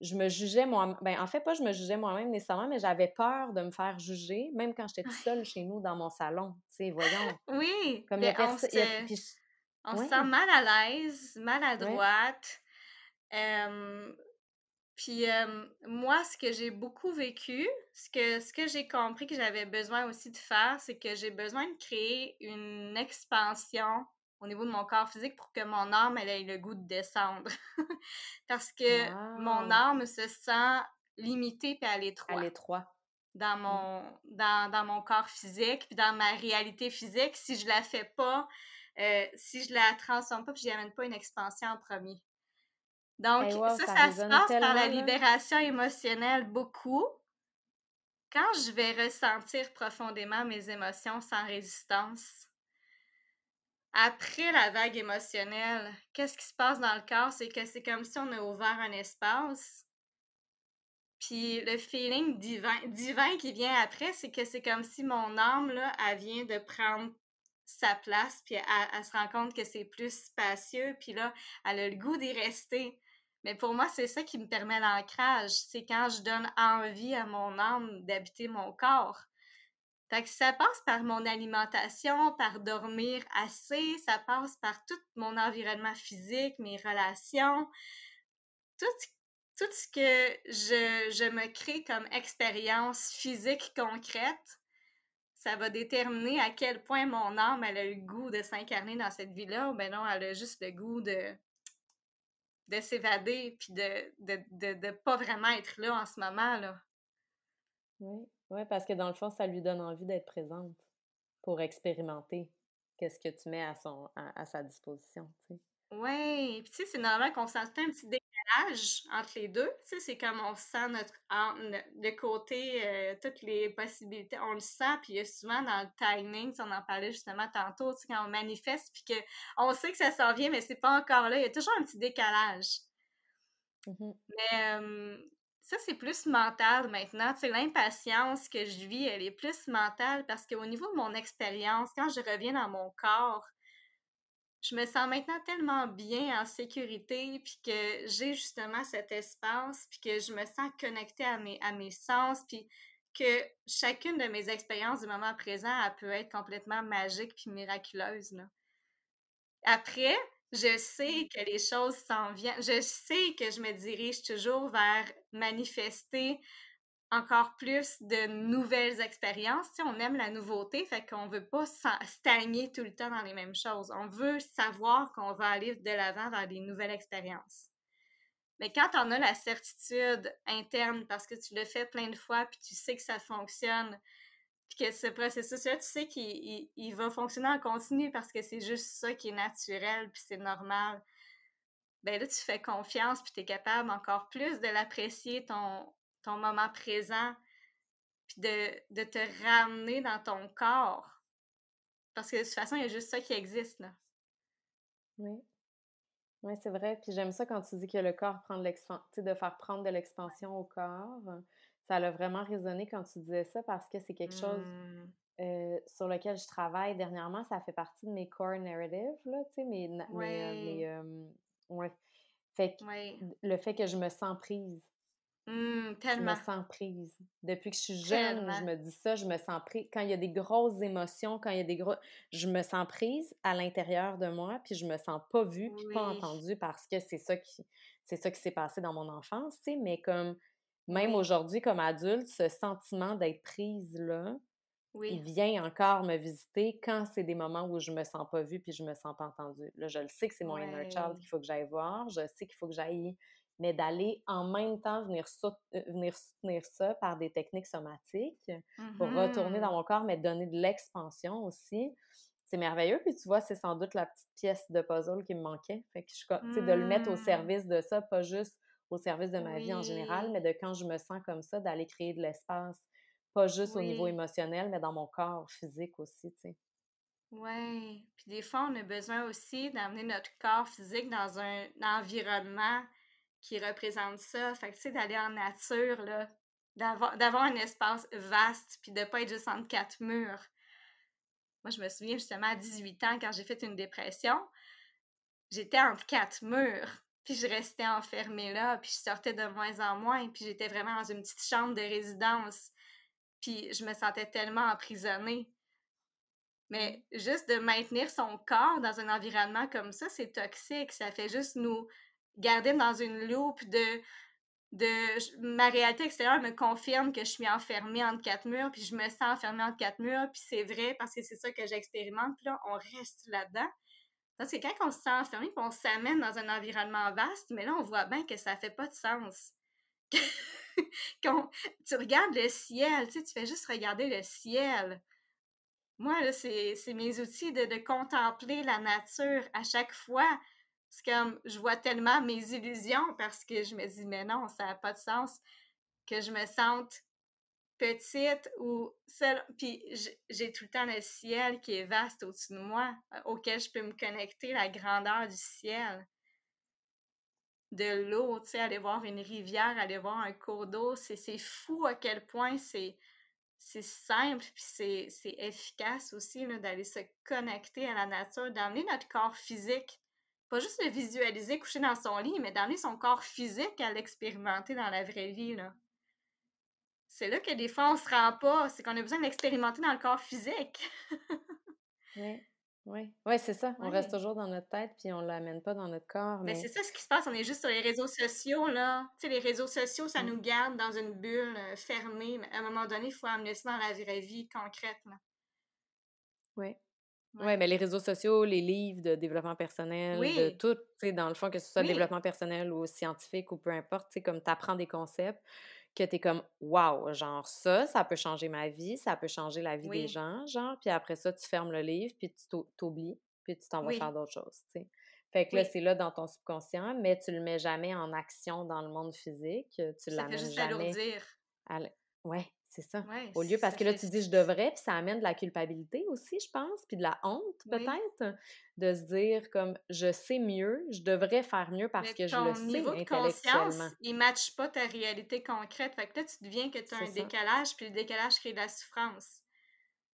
je me jugeais moi ben en fait pas je me jugeais moi-même nécessairement mais j'avais peur de me faire juger même quand j'étais toute seule chez nous dans mon salon tu sais voyons. Oui comme ben, on, se... on se sent mal à l'aise maladroite Puis moi, ce que j'ai beaucoup vécu, ce que, ce que j'ai compris que j'avais besoin aussi de faire, c'est que j'ai besoin de créer une expansion au niveau de mon corps physique pour que mon âme elle ait le goût de descendre. <laughs> Parce que mon âme se sent limitée et à l'étroit. À l'étroit. Dans mmh. mon, dans, dans, mon corps physique, puis dans ma réalité physique, si je la fais pas, euh, si je la transforme pas, puis je n'amène pas une expansion en premier. Donc, ça, ça, se passe par la libération émotionnelle beaucoup. Quand je vais ressentir profondément mes émotions sans résistance, après la vague émotionnelle, qu'est-ce qui se passe dans le corps? C'est que c'est comme si on a ouvert un espace. Puis le feeling divin, qui vient après, c'est que c'est comme si mon âme, là, elle vient de prendre sa place, puis elle, elle se rend compte que c'est plus spacieux, puis là, elle a le goût d'y rester. Mais pour moi, c'est ça qui me permet l'ancrage. C'est quand je donne envie à mon âme d'habiter mon corps. Fait que ça passe par mon alimentation, par dormir assez, ça passe par tout mon environnement physique, mes relations, tout, tout ce que je, je me crée comme expérience physique concrète, ça va déterminer à quel point mon âme elle a le goût de s'incarner dans cette vie-là ou bien non, elle a juste le goût de, de s'évader puis de de, de de, pas vraiment être là en ce moment. là. Oui. Oui, parce que dans le fond, ça lui donne envie d'être présente pour expérimenter qu'est-ce que tu mets à, son, à, sa disposition. Oui, puis tu sais, c'est normal qu'on sente un petit décalage entre les deux. Tu sais, c'est comme on sent notre, de côté euh, toutes les possibilités, on le sent, puis il y a souvent dans le timing, on en parlait justement tantôt, tu sais, quand on manifeste, puis qu'on sait que ça s'en vient, mais c'est pas encore là, il y a toujours un petit décalage. Mmh mais ça, c'est plus mental maintenant. Tu l'impatience que je vis, elle est plus mentale parce qu'au niveau de mon expérience, quand je reviens dans mon corps, je me sens maintenant tellement bien en sécurité, puis que j'ai justement cet espace, puis que je me sens connectée à mes, à mes sens, puis que chacune de mes expériences du moment présent, elle peut être complètement magique puis miraculeuse. Là. Après, je sais que les choses s'en viennent. Je sais que je me dirige toujours vers manifester encore plus de nouvelles expériences. Tu on aime la nouveauté, fait qu'on veut pas stagner tout le temps dans les mêmes choses. On veut savoir qu'on va aller de l'avant vers des nouvelles expériences. Mais quand on a la certitude interne parce que tu le fais plein de fois, puis tu sais que ça fonctionne, puis que ce processus-là, tu sais qu'il va fonctionner en continu parce que c'est juste ça qui est naturel, puis c'est normal. Ben là, tu fais confiance, puis tu es capable encore plus de l'apprécier, ton, ton moment présent, puis de, de, te ramener dans ton corps. Parce que de toute façon, il y a juste ça qui existe, là. Oui. Oui, c'est vrai. Puis j'aime ça quand tu dis que le corps prend de l'expansion, de faire prendre de l'expansion au corps. Ça a vraiment résonné quand tu disais ça parce que c'est quelque chose mmh. euh, sur lequel je travaille dernièrement. Ça fait partie de mes core narratives, là, tu sais, mes... mes, euh, ouais. Fait que le fait que je me sens prise Mmh, je me sens prise. Depuis que je suis jeune, je me dis ça, je me sens prise. Quand il y a des grosses émotions, quand il y a des gros... Je me sens prise à l'intérieur de moi, puis je me sens pas vue, puis pas entendue parce que c'est ça qui c'est ça qui s'est passé dans mon enfance, tu sais, mais comme même aujourd'hui comme adulte, ce sentiment d'être prise là, il vient encore me visiter quand c'est des moments où je me sens pas vue puis je me sens pas entendue. Là, je le sais que c'est mon inner child qu'il faut que j'aille voir, je sais qu'il faut que j'aille mais d'aller en même temps venir, euh, venir soutenir ça par des techniques somatiques pour retourner mmh dans mon corps, mais donner de l'expansion aussi. C'est merveilleux. Puis tu vois, c'est sans doute la petite pièce de puzzle qui me manquait. Fait que je, de le mettre au mmh. service de ça, pas juste au service de ma vie en général, mais de quand je me sens comme ça, d'aller créer de l'espace, pas juste au niveau émotionnel, mais dans mon corps physique aussi, tu sais. Oui. Puis des fois, on a besoin aussi d'amener notre corps physique dans un environnement qui représente ça. Fait que, tu sais, d'aller en nature, là, d'avoir un espace vaste, puis de pas être juste entre quatre murs. Moi, je me souviens justement à 18 ans, quand j'ai fait une dépression, j'étais entre quatre murs, puis je restais enfermée là, puis je sortais de moins en moins, puis j'étais vraiment dans une petite chambre de résidence, puis je me sentais tellement emprisonnée. Mais juste de maintenir son corps dans un environnement comme ça, c'est toxique. Ça fait juste nous garder dans une loupe de de ma réalité extérieure me confirme que je suis enfermée entre quatre murs, puis je me sens enfermée entre quatre murs, puis c'est vrai parce que c'est ça que j'expérimente, puis là, on reste là-dedans. Parce que quand on se sent enfermé, on s'amène dans un environnement vaste, mais là, on voit bien que ça fait pas de sens. <laughs> quand tu regardes le ciel, tu fais juste regarder le ciel. Moi, là, c'est mes outils de, de contempler la nature à chaque fois c'est comme, je vois tellement mes illusions parce que je me dis, mais non, ça n'a pas de sens que je me sente petite ou seule. Puis j'ai tout le temps le ciel qui est vaste au-dessus de moi, euh, auquel je peux me connecter, la grandeur du ciel. De l'eau, tu sais, aller voir une rivière, aller voir un cours d'eau, c'est fou à quel point c'est c'est simple puis c'est efficace aussi d'aller se connecter à la nature, d'amener notre corps physique pas juste le visualiser couché dans son lit, mais d'amener son corps physique à l'expérimenter dans la vraie vie. Là. C'est là que des fois on se rend pas, c'est qu'on a besoin de l'expérimenter dans le corps physique. oui. Oui, ouais, c'est ça. On reste toujours dans notre tête puis on l'amène pas dans notre corps. Ben, mais c'est ça ce qui se passe. On est juste sur les réseaux sociaux, là. Tu sais, les réseaux sociaux, ça mmh. nous garde dans une bulle euh, fermée. Mais à un moment donné, il faut amener ça dans la vraie vie concrète, Oui. Oui, mais les réseaux sociaux, les livres de développement personnel, de tout, tu sais, dans le fond, que ce soit développement personnel ou scientifique ou peu importe, tu sais, comme tu apprends des concepts que tu es comme, waouh, genre ça, ça peut changer ma vie, ça peut changer la vie des gens, genre, puis après ça, tu fermes le livre, puis tu t'oublies, puis tu t'en vas faire d'autres choses, tu sais. Fait que là, c'est là dans ton subconscient, mais tu le mets jamais en action dans le monde physique, tu l'amènes jamais. À... Ouais, c'est ça. Au lieu, parce que là, tu dis je devrais, puis ça amène de la culpabilité aussi, je pense, puis de la honte peut-être, de se dire comme je sais mieux, je devrais faire mieux parce que je le sais niveau de conscience, il ne matche pas ta réalité concrète. Fait que là, tu deviens que tu as un décalage, puis le décalage crée de la souffrance.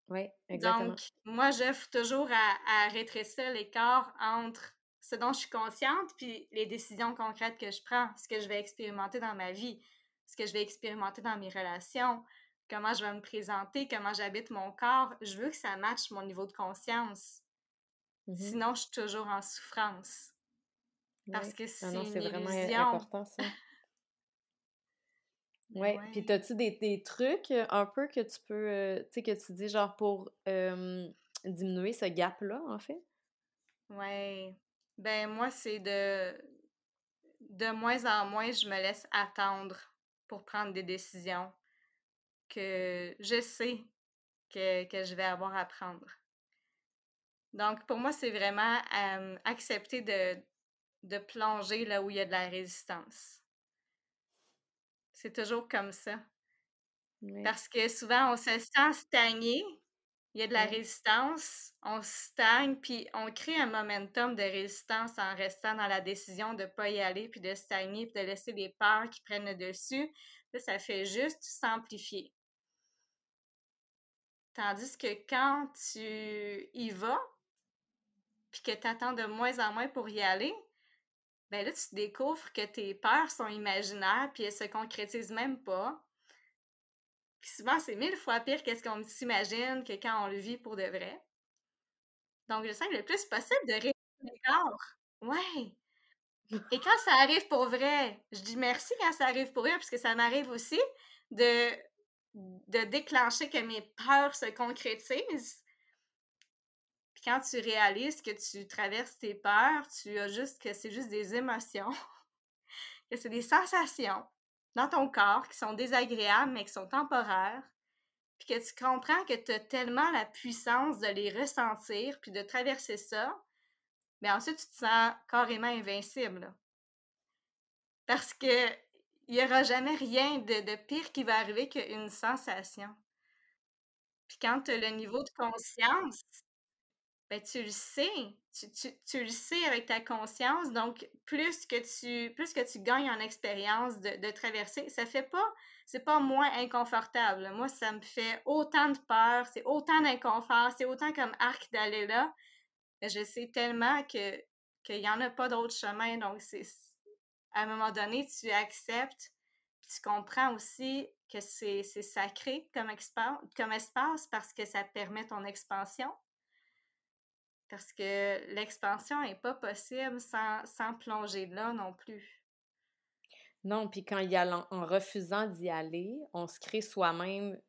Oui, exactement. Donc, moi, j'offre toujours à, à rétrécir l'écart entre ce dont je suis consciente, puis les décisions concrètes que je prends, ce que je vais expérimenter dans ma vie, ce que je vais expérimenter dans mes relations, comment je vais me présenter, comment j'habite mon corps. Je veux que ça matche mon niveau de conscience. Mmh Sinon, je suis toujours en souffrance. Parce que c'est vraiment important, ça. ouais. Puis, as-tu des, trucs euh, un peu que tu peux, euh, tu sais, que tu dis genre pour diminuer ce gap-là, en fait? Ouais. Ben, moi, c'est de. De moins en moins, je me laisse attendre pour prendre des décisions que je sais que, que je vais avoir à prendre. Donc, pour moi, c'est vraiment accepter de, de plonger là où il y a de la résistance. C'est toujours comme ça. Parce que souvent, on se sent stagné, il y a de la résistance, on stagne, puis on crée un momentum de résistance en restant dans la décision de ne pas y aller, puis de stagner, puis de laisser les peurs qui prennent le dessus. Ça fait juste s'amplifier. Tandis que quand tu y vas, puis que tu attends de moins en moins pour y aller, ben là, tu découvres que tes peurs sont imaginaires, puis elles se concrétisent même pas. Puis souvent, c'est mille fois pire qu'est-ce qu'on s'imagine que quand on le vit pour de vrai. Donc, j'essaie le plus possible de réussir l'écart. Ouais. Et quand ça arrive pour vrai, je dis merci quand ça arrive pour vrai, parce que ça m'arrive aussi de de déclencher que mes peurs se concrétisent. Puis quand tu réalises que tu traverses tes peurs, tu as juste que c'est juste des émotions, <laughs> que c'est des sensations dans ton corps qui sont désagréables mais qui sont temporaires, puis que tu comprends que tu as tellement la puissance de les ressentir puis de traverser ça, mais ensuite tu te sens carrément invincible. Parce que il n'y aura jamais rien de, pire qui va arriver qu'une sensation. Puis quand tu as le niveau de conscience, ben tu le sais. Tu, le sais avec ta conscience. Donc, plus que tu, plus que tu gagnes en expérience de, traverser, ça fait pas, c'est pas moins inconfortable. Moi, ça me fait autant de peur, c'est autant d'inconfort, c'est autant comme arc d'aller là. Je sais tellement que qu'il n'y en a pas d'autre chemin. Donc, c'est à un moment donné, tu acceptes, tu comprends aussi que c'est sacré comme, comme espace parce que ça permet ton expansion. Parce que l'expansion n'est pas possible sans, sans plonger là non plus. Non, puis quand il y a en refusant d'y aller, on se crée soi-même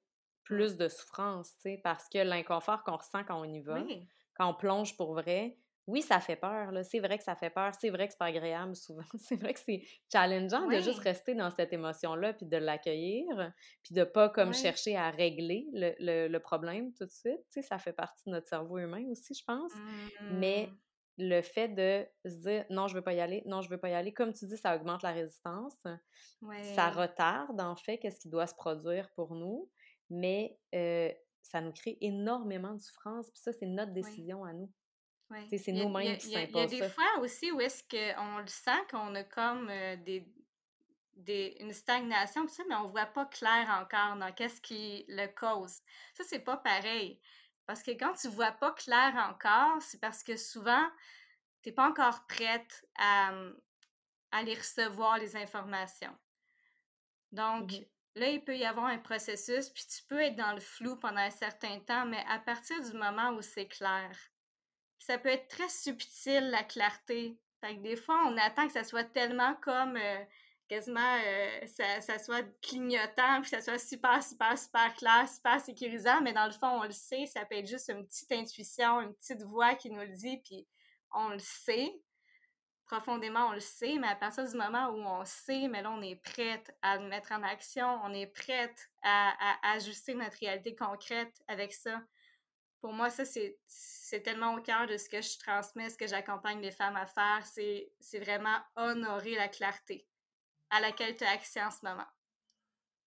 Mmh. plus de souffrance, tu sais, parce que l'inconfort qu'on ressent quand on y va, Oui. Quand on plonge pour vrai, oui, ça fait peur. C'est vrai que ça fait peur, c'est vrai que c'est pas agréable souvent. <laughs> C'est vrai que c'est challengeant de juste rester dans cette émotion-là, puis de l'accueillir, puis de pas comme Oui. chercher à régler le, le- le problème tout de suite. Tu sais, ça fait partie de notre cerveau humain aussi, je pense. Mais Mmh. le fait de se dire non, je veux pas y aller, non, je veux pas y aller, comme tu dis, ça augmente la résistance. Ça retarde, en fait, qu'est-ce qui doit se produire pour nous, mais euh, ça nous crée énormément de souffrance, puis ça, c'est notre Oui. décision à nous. Oui. C'est nous-mêmes qui a- il y a s'imposent des ça. fois aussi où est-ce qu'on le sent qu'on a comme euh, des, des, une stagnation, ça, mais on voit pas clair encore dans qu'est-ce qui le cause. Ça, c'est pas pareil. Parce que quand tu vois pas clair encore, c'est parce que souvent, t'es pas encore prête à, à aller recevoir les informations. Donc. Là, il peut y avoir un processus, puis tu peux être dans le flou pendant un certain temps, mais à partir du moment où c'est clair, ça peut être très subtil, la clarté. Fait que des fois, on attend que ça soit tellement comme euh, quasiment euh, ça, ça soit clignotant, puis ça soit super, super, super clair, super sécurisant, mais dans le fond, on le sait, ça peut être juste une petite intuition, une petite voix qui nous le dit, puis on le sait. Profondément, on le sait, mais à partir du moment où on sait, mais là, on est prête à le mettre en action, on est prête à, à ajuster notre réalité concrète avec ça pour moi, ça, c'est, tellement au cœur de ce que je transmets, ce que j'accompagne les femmes à faire. C'est, vraiment honorer la clarté à laquelle tu as accès en ce moment.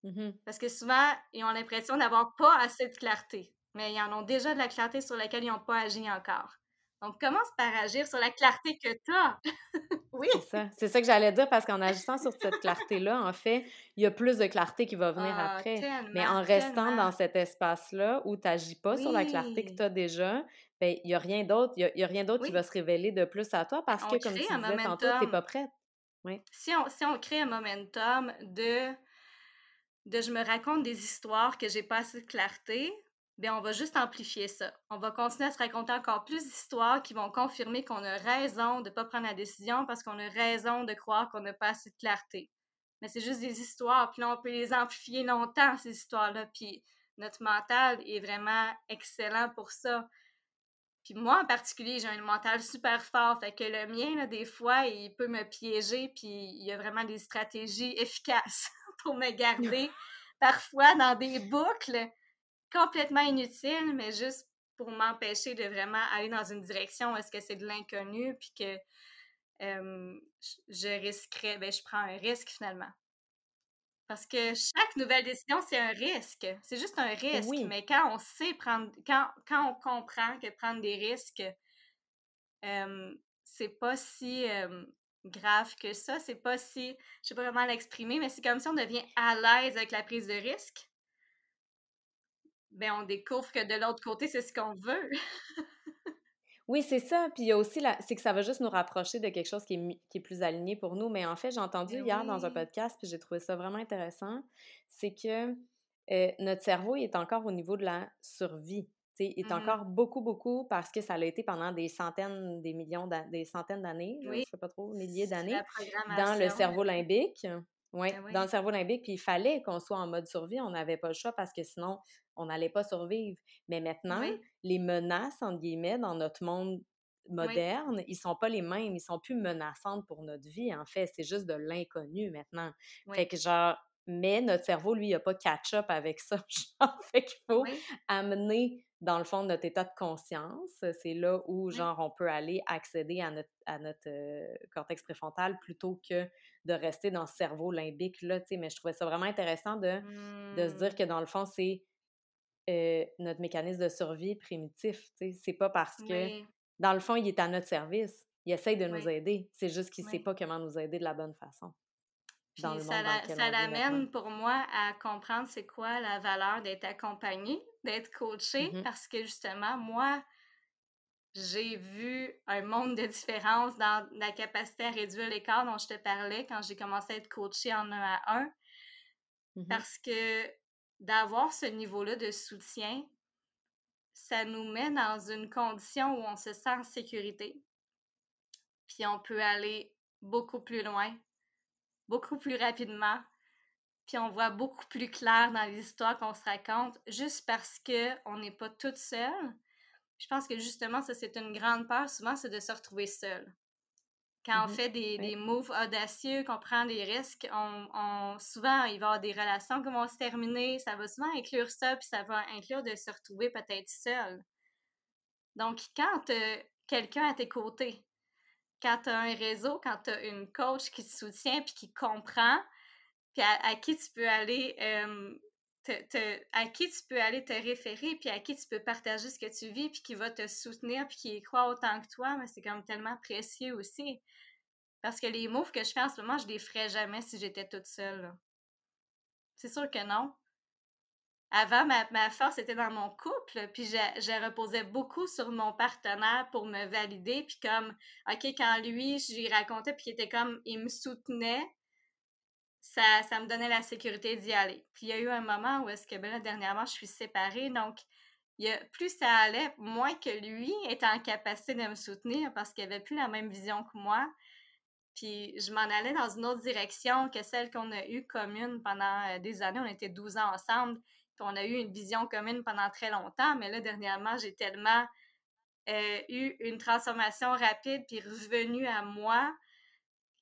Mhm. Parce que souvent, ils ont l'impression d'avoir pas assez de clarté, mais ils en ont déjà de la clarté sur laquelle ils n'ont pas agi encore. Donc, commence par agir sur la clarté que tu as. oui. C'est ça. C'est ça que j'allais dire parce qu'en agissant sur cette <laughs> clarté-là, en fait, il y a plus de clarté qui va venir Ah, après. Mais en restant tellement. dans cet espace-là où tu n'agis pas sur la clarté que tu as déjà, ben, il n'y a rien d'autre. Il y a, il y a rien d'autre qui va se révéler de plus à toi parce On que, comme tu disais tantôt, tu n'es momentum. pas prête. Oui. si on, si on crée un momentum de, de je me raconte des histoires que j'ai pas assez de clarté, bien, on va juste amplifier ça. On va continuer à se raconter encore plus d'histoires qui vont confirmer qu'on a raison de ne pas prendre la décision parce qu'on a raison de croire qu'on n'a pas assez de clarté. Mais c'est juste des histoires, puis là, on peut les amplifier longtemps, ces histoires-là, puis notre mental est vraiment excellent pour ça. Puis moi, en particulier, j'ai un mental super fort. Fait que le mien, là, des fois, il peut me piéger. Puis il y a vraiment des stratégies efficaces <laughs> pour me garder <laughs> parfois dans des boucles complètement inutiles, mais juste pour m'empêcher de vraiment aller dans une direction où est-ce que c'est de l'inconnu, puis que euh, je risquerais, ben, je prends un risque finalement. Parce que chaque nouvelle décision, c'est un risque. C'est juste un risque. Oui. Mais quand on sait prendre, quand, quand on comprend que prendre des risques, euh, c'est pas si euh, grave que ça. C'est pas si, je sais pas comment l'exprimer, mais c'est comme si on devient à l'aise avec la prise de risque. Ben, on découvre que de l'autre côté, c'est ce qu'on veut. Oui, c'est ça. Puis il y a aussi, la... c'est que ça va juste nous rapprocher de quelque chose qui est, mi- qui est plus aligné pour nous. Mais en fait, j'ai entendu Ben hier dans un podcast, puis j'ai trouvé ça vraiment intéressant, c'est que euh, notre cerveau il est encore au niveau de la survie. Tu sais, il est Mhm. encore beaucoup, beaucoup parce que ça l'a été pendant des centaines, des millions, des centaines d'années, Oui. je sais pas trop, milliers d'années, dans le cerveau limbique. Oui, Ben oui. dans le cerveau limbique, puis il fallait qu'on soit en mode survie, on n'avait pas le choix parce que sinon, on n'allait pas survivre. Mais maintenant, les menaces, entre guillemets, dans notre monde moderne, ils sont pas les mêmes, ils sont plus menaçantes pour notre vie, en fait, c'est juste de l'inconnu maintenant. Fait que genre, mais notre cerveau, lui, il a pas catch-up avec ça, <laughs> genre, fait qu'il faut Oui. amener dans le fond notre état de conscience, c'est là où, Oui. genre, on peut aller accéder à notre, à notre euh, cortex préfrontal plutôt que de rester dans ce cerveau limbique, là, tu sais, mais je trouvais ça vraiment intéressant de, de se dire Hmm. que, dans le fond, c'est euh, notre mécanisme de survie primitif, tu sais, c'est pas parce que Oui. dans le fond, il est à notre service. Il essaye de nous aider. C'est juste qu'il ne sait pas comment nous aider de la bonne façon dans Puis le ça, monde la- ça l'amène pour moi à comprendre c'est quoi la valeur d'être accompagnée, d'être coachée, Mhm. parce que justement, moi, j'ai vu un monde de différence dans la capacité à réduire l'écart dont je te parlais quand j'ai commencé à être coachée en un à un, Mhm. parce que d'avoir ce niveau-là de soutien, ça nous met dans une condition où on se sent en sécurité, puis on peut aller beaucoup plus loin beaucoup plus rapidement, puis on voit beaucoup plus clair dans les histoires qu'on se raconte, juste parce qu'on n'est pas toute seule. Je pense que justement, ça, c'est une grande peur, souvent, c'est de se retrouver seule. Quand on mmh fait des, des, moves audacieux, qu'on prend des risques, on, souvent, il va y avoir des relations qui vont se terminer. Ça va souvent inclure ça, puis ça va inclure de se retrouver peut-être seul. Donc, quand as quelqu'un à tes côtés, quand tu as un réseau, quand tu as une coach qui te soutient puis qui comprend, puis à, qui tu peux aller te, à qui tu peux aller te référer, puis à qui tu peux partager ce que tu vis, puis qui va te soutenir, puis qui y croit autant que toi, mais c'est comme tellement précieux aussi. Parce que les moves que je fais en ce moment, je les ferais jamais si j'étais toute seule. C'est sûr que non. Avant, ma, force était dans mon couple, puis je, je, reposais beaucoup sur mon partenaire pour me valider, puis comme, OK, quand lui, je lui racontais, puis il était comme, il me soutenait, ça, ça me donnait la sécurité d'y aller. Puis il y a eu un moment où est-ce que, ben là, dernièrement, je suis séparée, donc il y a, plus ça allait, moins que lui était en capacité de me soutenir parce qu'il avait plus la même vision que moi. Puis je m'en allais dans une autre direction que celle qu'on a eue commune pendant euh, des années. On était 12 ans ensemble, on a eu une vision commune pendant très longtemps. Mais là, dernièrement, j'ai tellement euh, eu une transformation rapide, puis revenue à moi,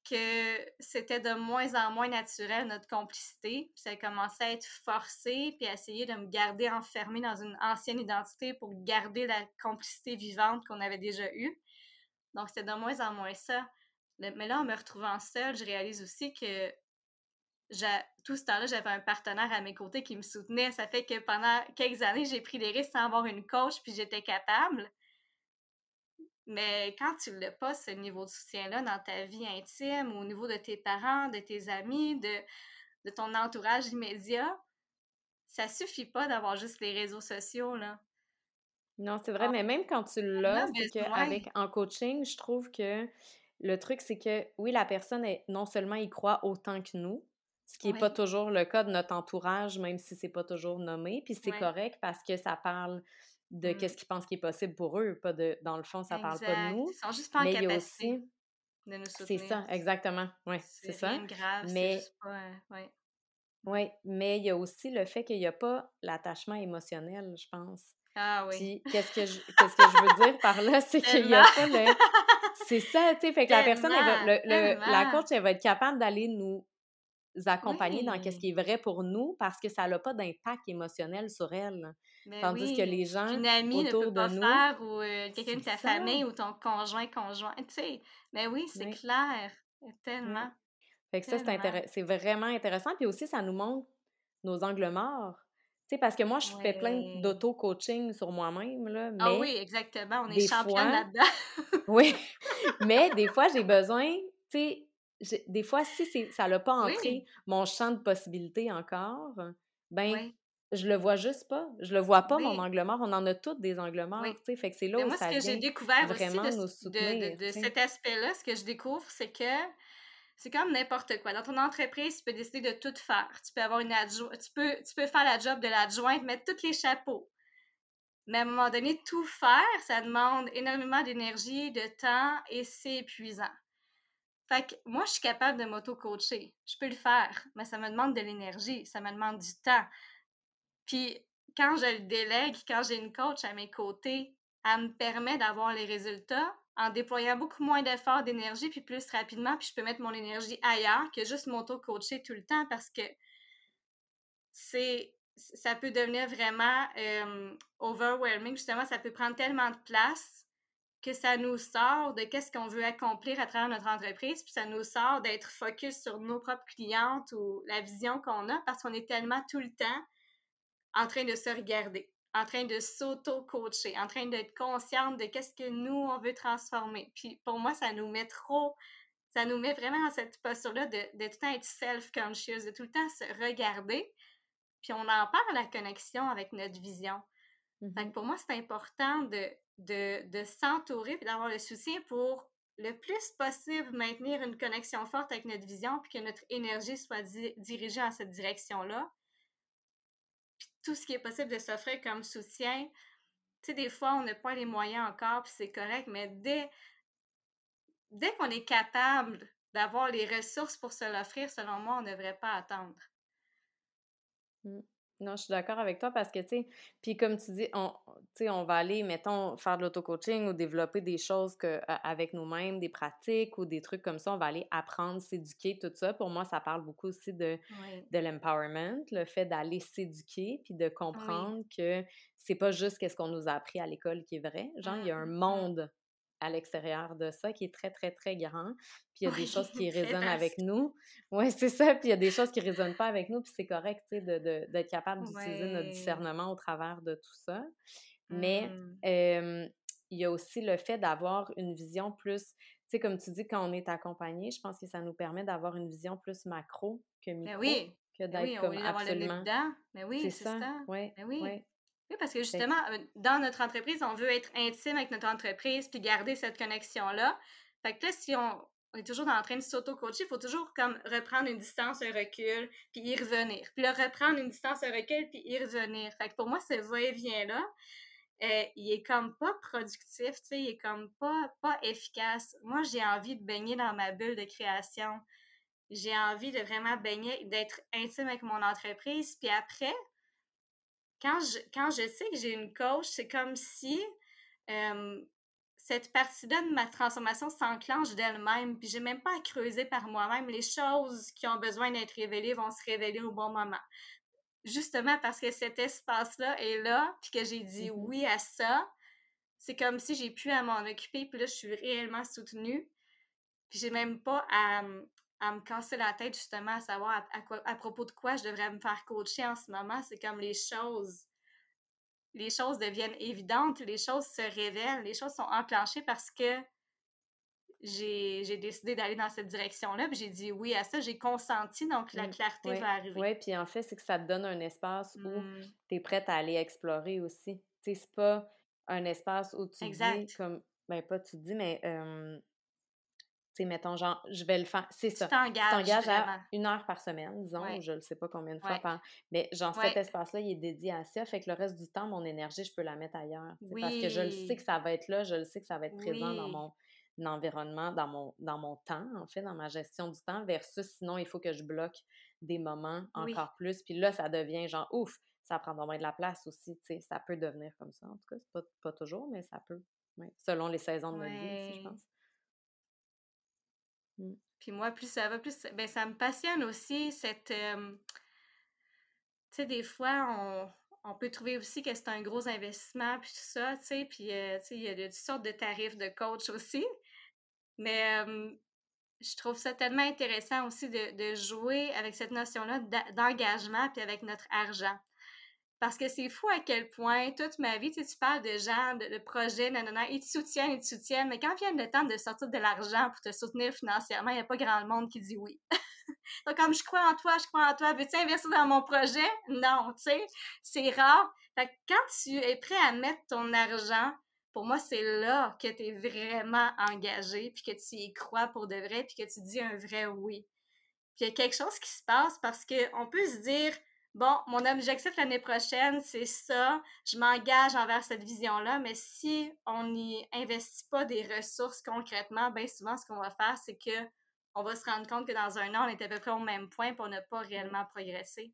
que c'était de moins en moins naturel notre complicité. Puis ça a commencé à être forcé, puis à essayer de me garder enfermée dans une ancienne identité pour garder la complicité vivante qu'on avait déjà eue. Donc c'était de moins en moins ça. Mais là, en me retrouvant seule, je réalise aussi que tout ce temps-là, j'avais un partenaire à mes côtés qui me soutenait. Ça fait que pendant quelques années, j'ai pris des risques sans avoir une coach, puis j'étais capable. Mais quand tu l'as pas, ce niveau de soutien-là, dans ta vie intime, au niveau de tes parents, de tes amis, de, de ton entourage immédiat, ça suffit pas d'avoir juste les réseaux sociaux, là. Non, c'est vrai, mais même quand tu l'as, avec en coaching, je trouve que le truc, c'est que oui, la personne, est, non seulement y croit autant que nous, ce qui n'est pas toujours le cas de notre entourage, même si c'est pas toujours nommé, puis c'est correct parce que ça parle de mmh. qu'est-ce qu'ils pensent qui est possible pour eux, pas de dans le fond ça parle pas de nous. Ils sont juste pas en capacité aussi... de nous soutenir. C'est ça, exactement. Oui, c'est ça. grave, mais pas, ouais. Oui, mais il y a aussi le fait qu'il n'y a pas l'attachement émotionnel, je pense. Ah oui. Puis qu'est-ce que je qu'est-ce que je veux dire par là, <laughs> c'est qu'il n'y a pas le C'est ça, tu sais, fait que la personne le, le, la coach elle va être capable d'aller nous accompagner dans qu'est-ce qui est vrai pour nous parce que ça n'a pas d'impact émotionnel sur elle. Ben Tandis que les gens une amie autour ne peut pas de nous, faire ou euh, quelqu'un de ta famille ou ton conjoint conjoint, tu sais. Mais oui, c'est clair, tellement. Fait que ça c'est vraiment intéressant puis aussi ça nous montre nos angles morts. Tu sais, parce que moi, je fais plein d'auto-coaching sur moi-même, là, Ah oui, exactement, on est championne là-dedans. oui, <laughs> mais des fois, j'ai besoin, tu sais, des fois, si ça n'a pas entré mon champ de possibilités encore, ben, je le vois juste pas. Je le vois pas, mon angle mort. On en a toutes des angles morts, tu sais. Fait que c'est là où moi, ça ce que j'ai découvert vraiment aussi de, de, cet aspect-là, ce que je découvre, c'est que c'est comme n'importe quoi. Dans ton entreprise, tu peux décider de tout faire. Tu peux avoir une adjointe, tu peux, tu peux faire la job de l'adjointe, mettre tous les chapeaux. Mais à un moment donné, tout faire, ça demande énormément d'énergie, de temps et c'est épuisant. Fait que moi, je suis capable de m'auto-coacher. Je peux le faire, mais ça me demande de l'énergie, ça me demande du temps. Puis quand je le délègue, quand j'ai une coach à mes côtés, elle me permet d'avoir les résultats en déployant beaucoup moins d'efforts, d'énergie, puis plus rapidement, puis je peux mettre mon énergie ailleurs que juste m'auto-coacher tout le temps parce que c'est ça peut devenir vraiment overwhelming. Justement, ça peut prendre tellement de place que ça nous sort de qu'est-ce qu'on veut accomplir à travers notre entreprise, puis ça nous sort d'être focus sur nos propres clientes ou la vision qu'on a parce qu'on est tellement tout le temps en train de se regarder, en train de s'auto-coacher, en train d'être consciente de qu'est-ce que nous, on veut transformer. Puis pour moi, ça nous met trop, ça nous met vraiment dans cette posture-là de, tout le temps être self-conscious, de tout le temps se regarder. Puis on en parle la connexion avec notre vision. Mmh pour moi, c'est important de, de, s'entourer et d'avoir le soutien pour le plus possible maintenir une connexion forte avec notre vision puis que notre énergie soit dirigée en cette direction-là. Tout ce qui est possible de s'offrir comme soutien. Tu sais, des fois, on n'a pas les moyens encore, puis c'est correct, mais dès, dès qu'on est capable d'avoir les ressources pour se l'offrir, selon moi, on ne devrait pas attendre. Mmh. Non, je suis d'accord avec toi parce que, tu sais, puis comme tu dis, on, on va aller, mettons, faire de l'auto-coaching ou développer des choses que, avec nous-mêmes, des pratiques ou des trucs comme ça. On va aller apprendre, s'éduquer, tout ça. Pour moi, ça parle beaucoup aussi de, de l'empowerment, le fait d'aller s'éduquer puis de comprendre que c'est pas juste ce qu'on nous a appris à l'école qui est vrai. Genre, il y a un mmh. monde à l'extérieur de ça qui est très, très, très grand. Puis il y a des <laughs> choses qui résonnent avec nous. Oui, c'est ça. Puis il y a des choses qui ne résonnent pas avec nous. Puis c'est correct, tu sais, d'être de, capable d'utiliser notre discernement au travers de tout ça. Mais mmh. il y a aussi le fait d'avoir une vision plus, tu sais, comme tu dis, quand on est accompagné, je pense que ça nous permet d'avoir une vision plus macro que ben micro. oui. Que ben d'être comme absolument. Mais ben oui, c'est ça. ça. Oui, oui. Oui, parce que justement, euh, dans notre entreprise, on veut être intime avec notre entreprise puis garder cette connexion-là. Fait que là, si on, est toujours en train de s'auto-coacher, il faut toujours comme reprendre une distance, un recul, puis y revenir. Puis là, reprendre une distance, un recul, puis y revenir. Fait que pour moi, ce va-et-vient-là, euh, il est comme pas productif, tu sais, il est comme pas, pas efficace. Moi, j'ai envie de baigner dans ma bulle de création. J'ai envie de vraiment baigner, d'être intime avec mon entreprise. Puis après, quand je, quand je sais que j'ai une coach, c'est comme si cette partie-là de ma transformation s'enclenche d'elle-même, puis j'ai même pas à creuser par moi-même. Les choses qui ont besoin d'être révélées vont se révéler au bon moment. Justement parce que cet espace-là est là, puis que j'ai dit mmh oui à ça, c'est comme si j'ai pu à m'en occuper, puis là, je suis réellement soutenue. Puis j'ai même pas à, à me casser la tête justement à savoir à, propos de quoi je devrais me faire coacher en ce moment. C'est comme les choses, les choses deviennent évidentes, les choses se révèlent, les choses sont enclenchées parce que j'ai décidé d'aller dans cette direction-là, puis j'ai dit oui à ça, j'ai consenti, donc la mmh, clarté va arriver. Oui, puis en fait, c'est que ça te donne un espace où mmh. tu es prête à aller explorer aussi. Tu sais, c'est pas un espace où tu dis comme, ben pas tu dis, mais sais, mettons, genre, je vais le faire. C'est ça. Tu t'engages à une heure par semaine, disons, je ne sais pas combien de fois par. Mais genre, cet espace-là, il est dédié à ça. Fait que le reste du temps, mon énergie, je peux la mettre ailleurs. Parce que je le sais que ça va être là, je le sais que ça va être présent dans mon environnement, dans mon, dans mon temps, en fait, dans ma gestion du temps, versus sinon, il faut que je bloque des moments encore plus. Puis là, ça devient genre, ouf, ça prend moins de la place aussi, tu sais, ça peut devenir comme ça. En tout cas, c'est pas, pas toujours, mais ça peut. Selon les saisons de notre vie aussi, je pense. Mmh. Puis moi, plus ça va, plus ben, ça me passionne aussi cette. tu sais, des fois, on, peut trouver aussi que c'est un gros investissement, puis tout ça, tu sais, puis tu sais, il y a toutes sortes de tarifs de coach aussi. Mais je trouve ça tellement intéressant aussi de, de jouer avec cette notion-là d'engagement, puis avec notre argent. Parce que c'est fou à quel point, toute ma vie, tu, sais, tu parles de gens, de, projets, nanana, ils te soutiennent, ils te soutiennent, mais quand vient le temps de sortir de l'argent pour te soutenir financièrement, il n'y a pas grand monde qui dit oui. <laughs> Donc, comme je crois en toi, je crois en toi, veux-tu investir dans mon projet? Non, tu sais, c'est rare. Fait que quand tu es prêt à mettre ton argent, pour moi, c'est là que tu es vraiment engagé, puis que tu y crois pour de vrai, puis que tu dis un vrai oui. Puis il y a quelque chose qui se passe parce qu'on peut se dire, bon, mon objectif l'année prochaine, c'est ça, je m'engage envers cette vision-là, mais si on n'y investit pas des ressources concrètement, bien souvent, ce qu'on va faire, c'est que on va se rendre compte que dans un an, on est à peu près au même point, pour ne pas réellement progresser.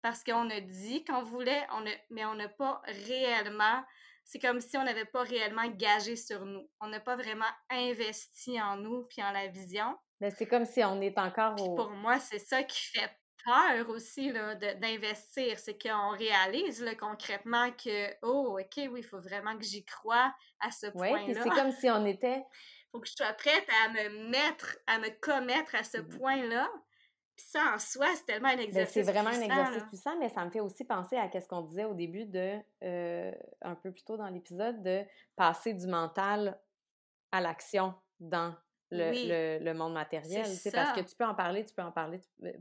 Parce qu'on a dit qu'on voulait, on mais on n'a pas réellement, c'est comme si on n'avait pas réellement gagé sur nous. On n'a pas vraiment investi en nous puis en la vision. Mais c'est comme si on est encore au... Pour moi, c'est ça qui fait peur aussi d'investir, c'est qu'on réalise là, concrètement que, oh, OK, oui, il faut vraiment que j'y croie à ce point-là. Oui, c'est comme si on était... <laughs> faut que je sois prête à me mettre, à me commettre à ce mmh point-là. Puis ça, en soi, c'est tellement un ben, exercice C'est vraiment un exercice puissant, mais ça me fait aussi penser à ce qu'on disait au début de, euh, un peu plus tôt dans l'épisode, de passer du mental à l'action dans le, le, monde matériel. Parce que tu peux en parler, tu peux en parler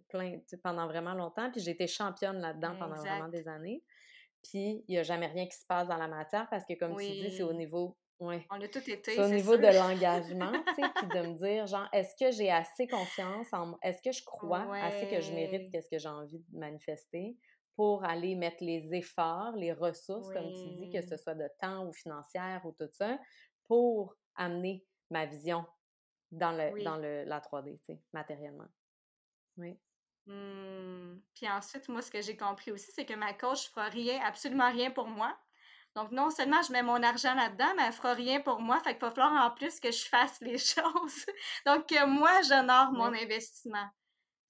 plein, pendant vraiment longtemps. Puis j'ai été championne là-dedans pendant vraiment des années. Puis il n'y a jamais rien qui se passe dans la matière parce que, comme tu dis, c'est au niveau. Ouais. On a tout été. C'est au niveau de l'engagement, tu sais, puis de me <laughs> dire, genre, est-ce que j'ai assez confiance en. Est-ce que je crois assez que je mérite qu'est-ce que j'ai envie de manifester pour aller mettre les efforts, les ressources, comme tu dis, que ce soit de temps ou financière ou tout ça, pour amener ma vision dans, le, dans le, la 3D, tu sais, matériellement. Oui. Mmh. Puis ensuite, moi, ce que j'ai compris aussi, c'est que ma coach ne fera rien, absolument rien pour moi. Donc, non seulement je mets mon argent là-dedans, mais elle ne fera rien pour moi. Fait qu'il va falloir en plus que je fasse les <laughs> choses. Donc, moi, j'honore mon investissement.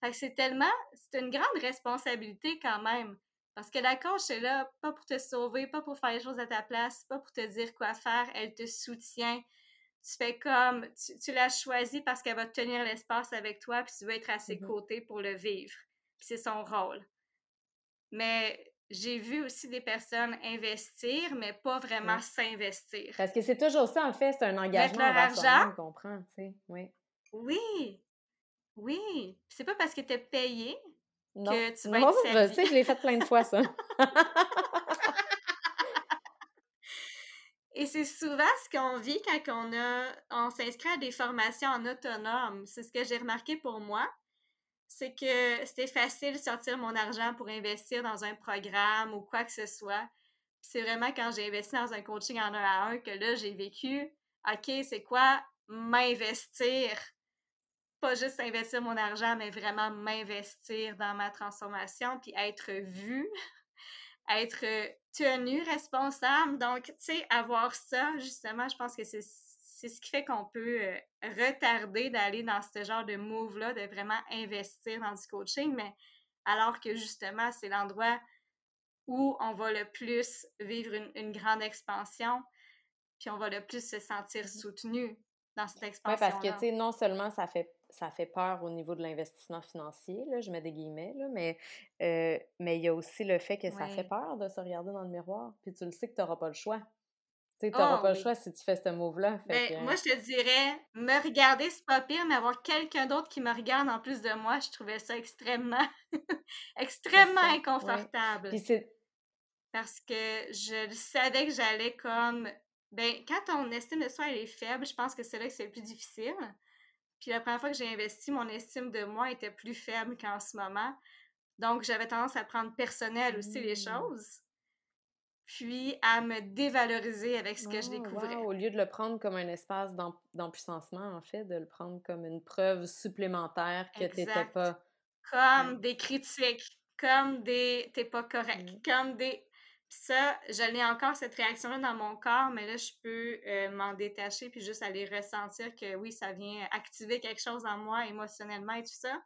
Fait que c'est tellement, c'est une grande responsabilité quand même. Parce que la coach est là, pas pour te sauver, pas pour faire les choses à ta place, pas pour te dire quoi faire, elle te soutient. Tu fais comme, tu, l'as choisie parce qu'elle va tenir l'espace avec toi, puis tu veux être à ses mm-hmm. côtés pour le vivre. c'est son rôle. Mais j'ai vu aussi des personnes investir, mais pas vraiment s'investir. Parce que c'est toujours ça, en fait, c'est un engagement envers soi-même, comprend, tu sais, oui. Oui, oui. C'est pas parce que tu es payé non. que tu vas non, être je sais, je l'ai fait plein de fois, ça. <laughs> Et c'est souvent ce qu'on vit quand on, s'inscrit à des formations en autonome. C'est ce que j'ai remarqué pour moi. C'est que c'était facile de sortir mon argent pour investir dans un programme ou quoi que ce soit. C'est vraiment quand j'ai investi dans un coaching en un à un que là, j'ai vécu, OK, c'est quoi m'investir? Pas juste investir mon argent, mais vraiment m'investir dans ma transformation, puis être vu, être tenu responsable. Donc, tu sais, avoir ça, justement, je pense que c'est ce qui fait qu'on peut retarder d'aller dans ce genre de move-là, de vraiment investir dans du coaching, mais alors que justement, c'est l'endroit où on va le plus vivre une, une, grande expansion, puis on va le plus se sentir soutenu dans cette expansion. Oui, parce que, tu sais, non seulement ça fait ça fait peur au niveau de l'investissement financier, là, je mets des guillemets, là, mais euh, mais il y a aussi le fait que ça fait peur de se regarder dans le miroir, puis tu le sais que tu n'auras pas le choix. Tu n'auras oh, pas le choix si tu fais ce move-là. Ben, moi, je te dirais, me regarder, c'est pas pire, mais avoir quelqu'un d'autre qui me regarde en plus de moi, je trouvais ça extrêmement, <laughs> extrêmement inconfortable. Parce que je savais que j'allais comme... Ben, quand ton estime de soi elle est faible, je pense que c'est là que c'est le plus difficile. Puis la première fois que j'ai investi, mon estime de moi était plus faible qu'en ce moment. Donc, j'avais tendance à prendre personnel aussi les mmh. choses, puis à me dévaloriser avec ce que je oh, découvrais. Au lieu de le prendre comme un espace d'empuissancement, en fait, de le prendre comme une preuve supplémentaire que tu n'étais pas. Comme des critiques, comme des t'es pas correct, mmh. comme des ça, je l'ai encore cette réaction-là dans mon corps, mais là, je peux euh, m'en détacher puis juste aller ressentir que oui, ça vient activer quelque chose en moi émotionnellement et tout ça.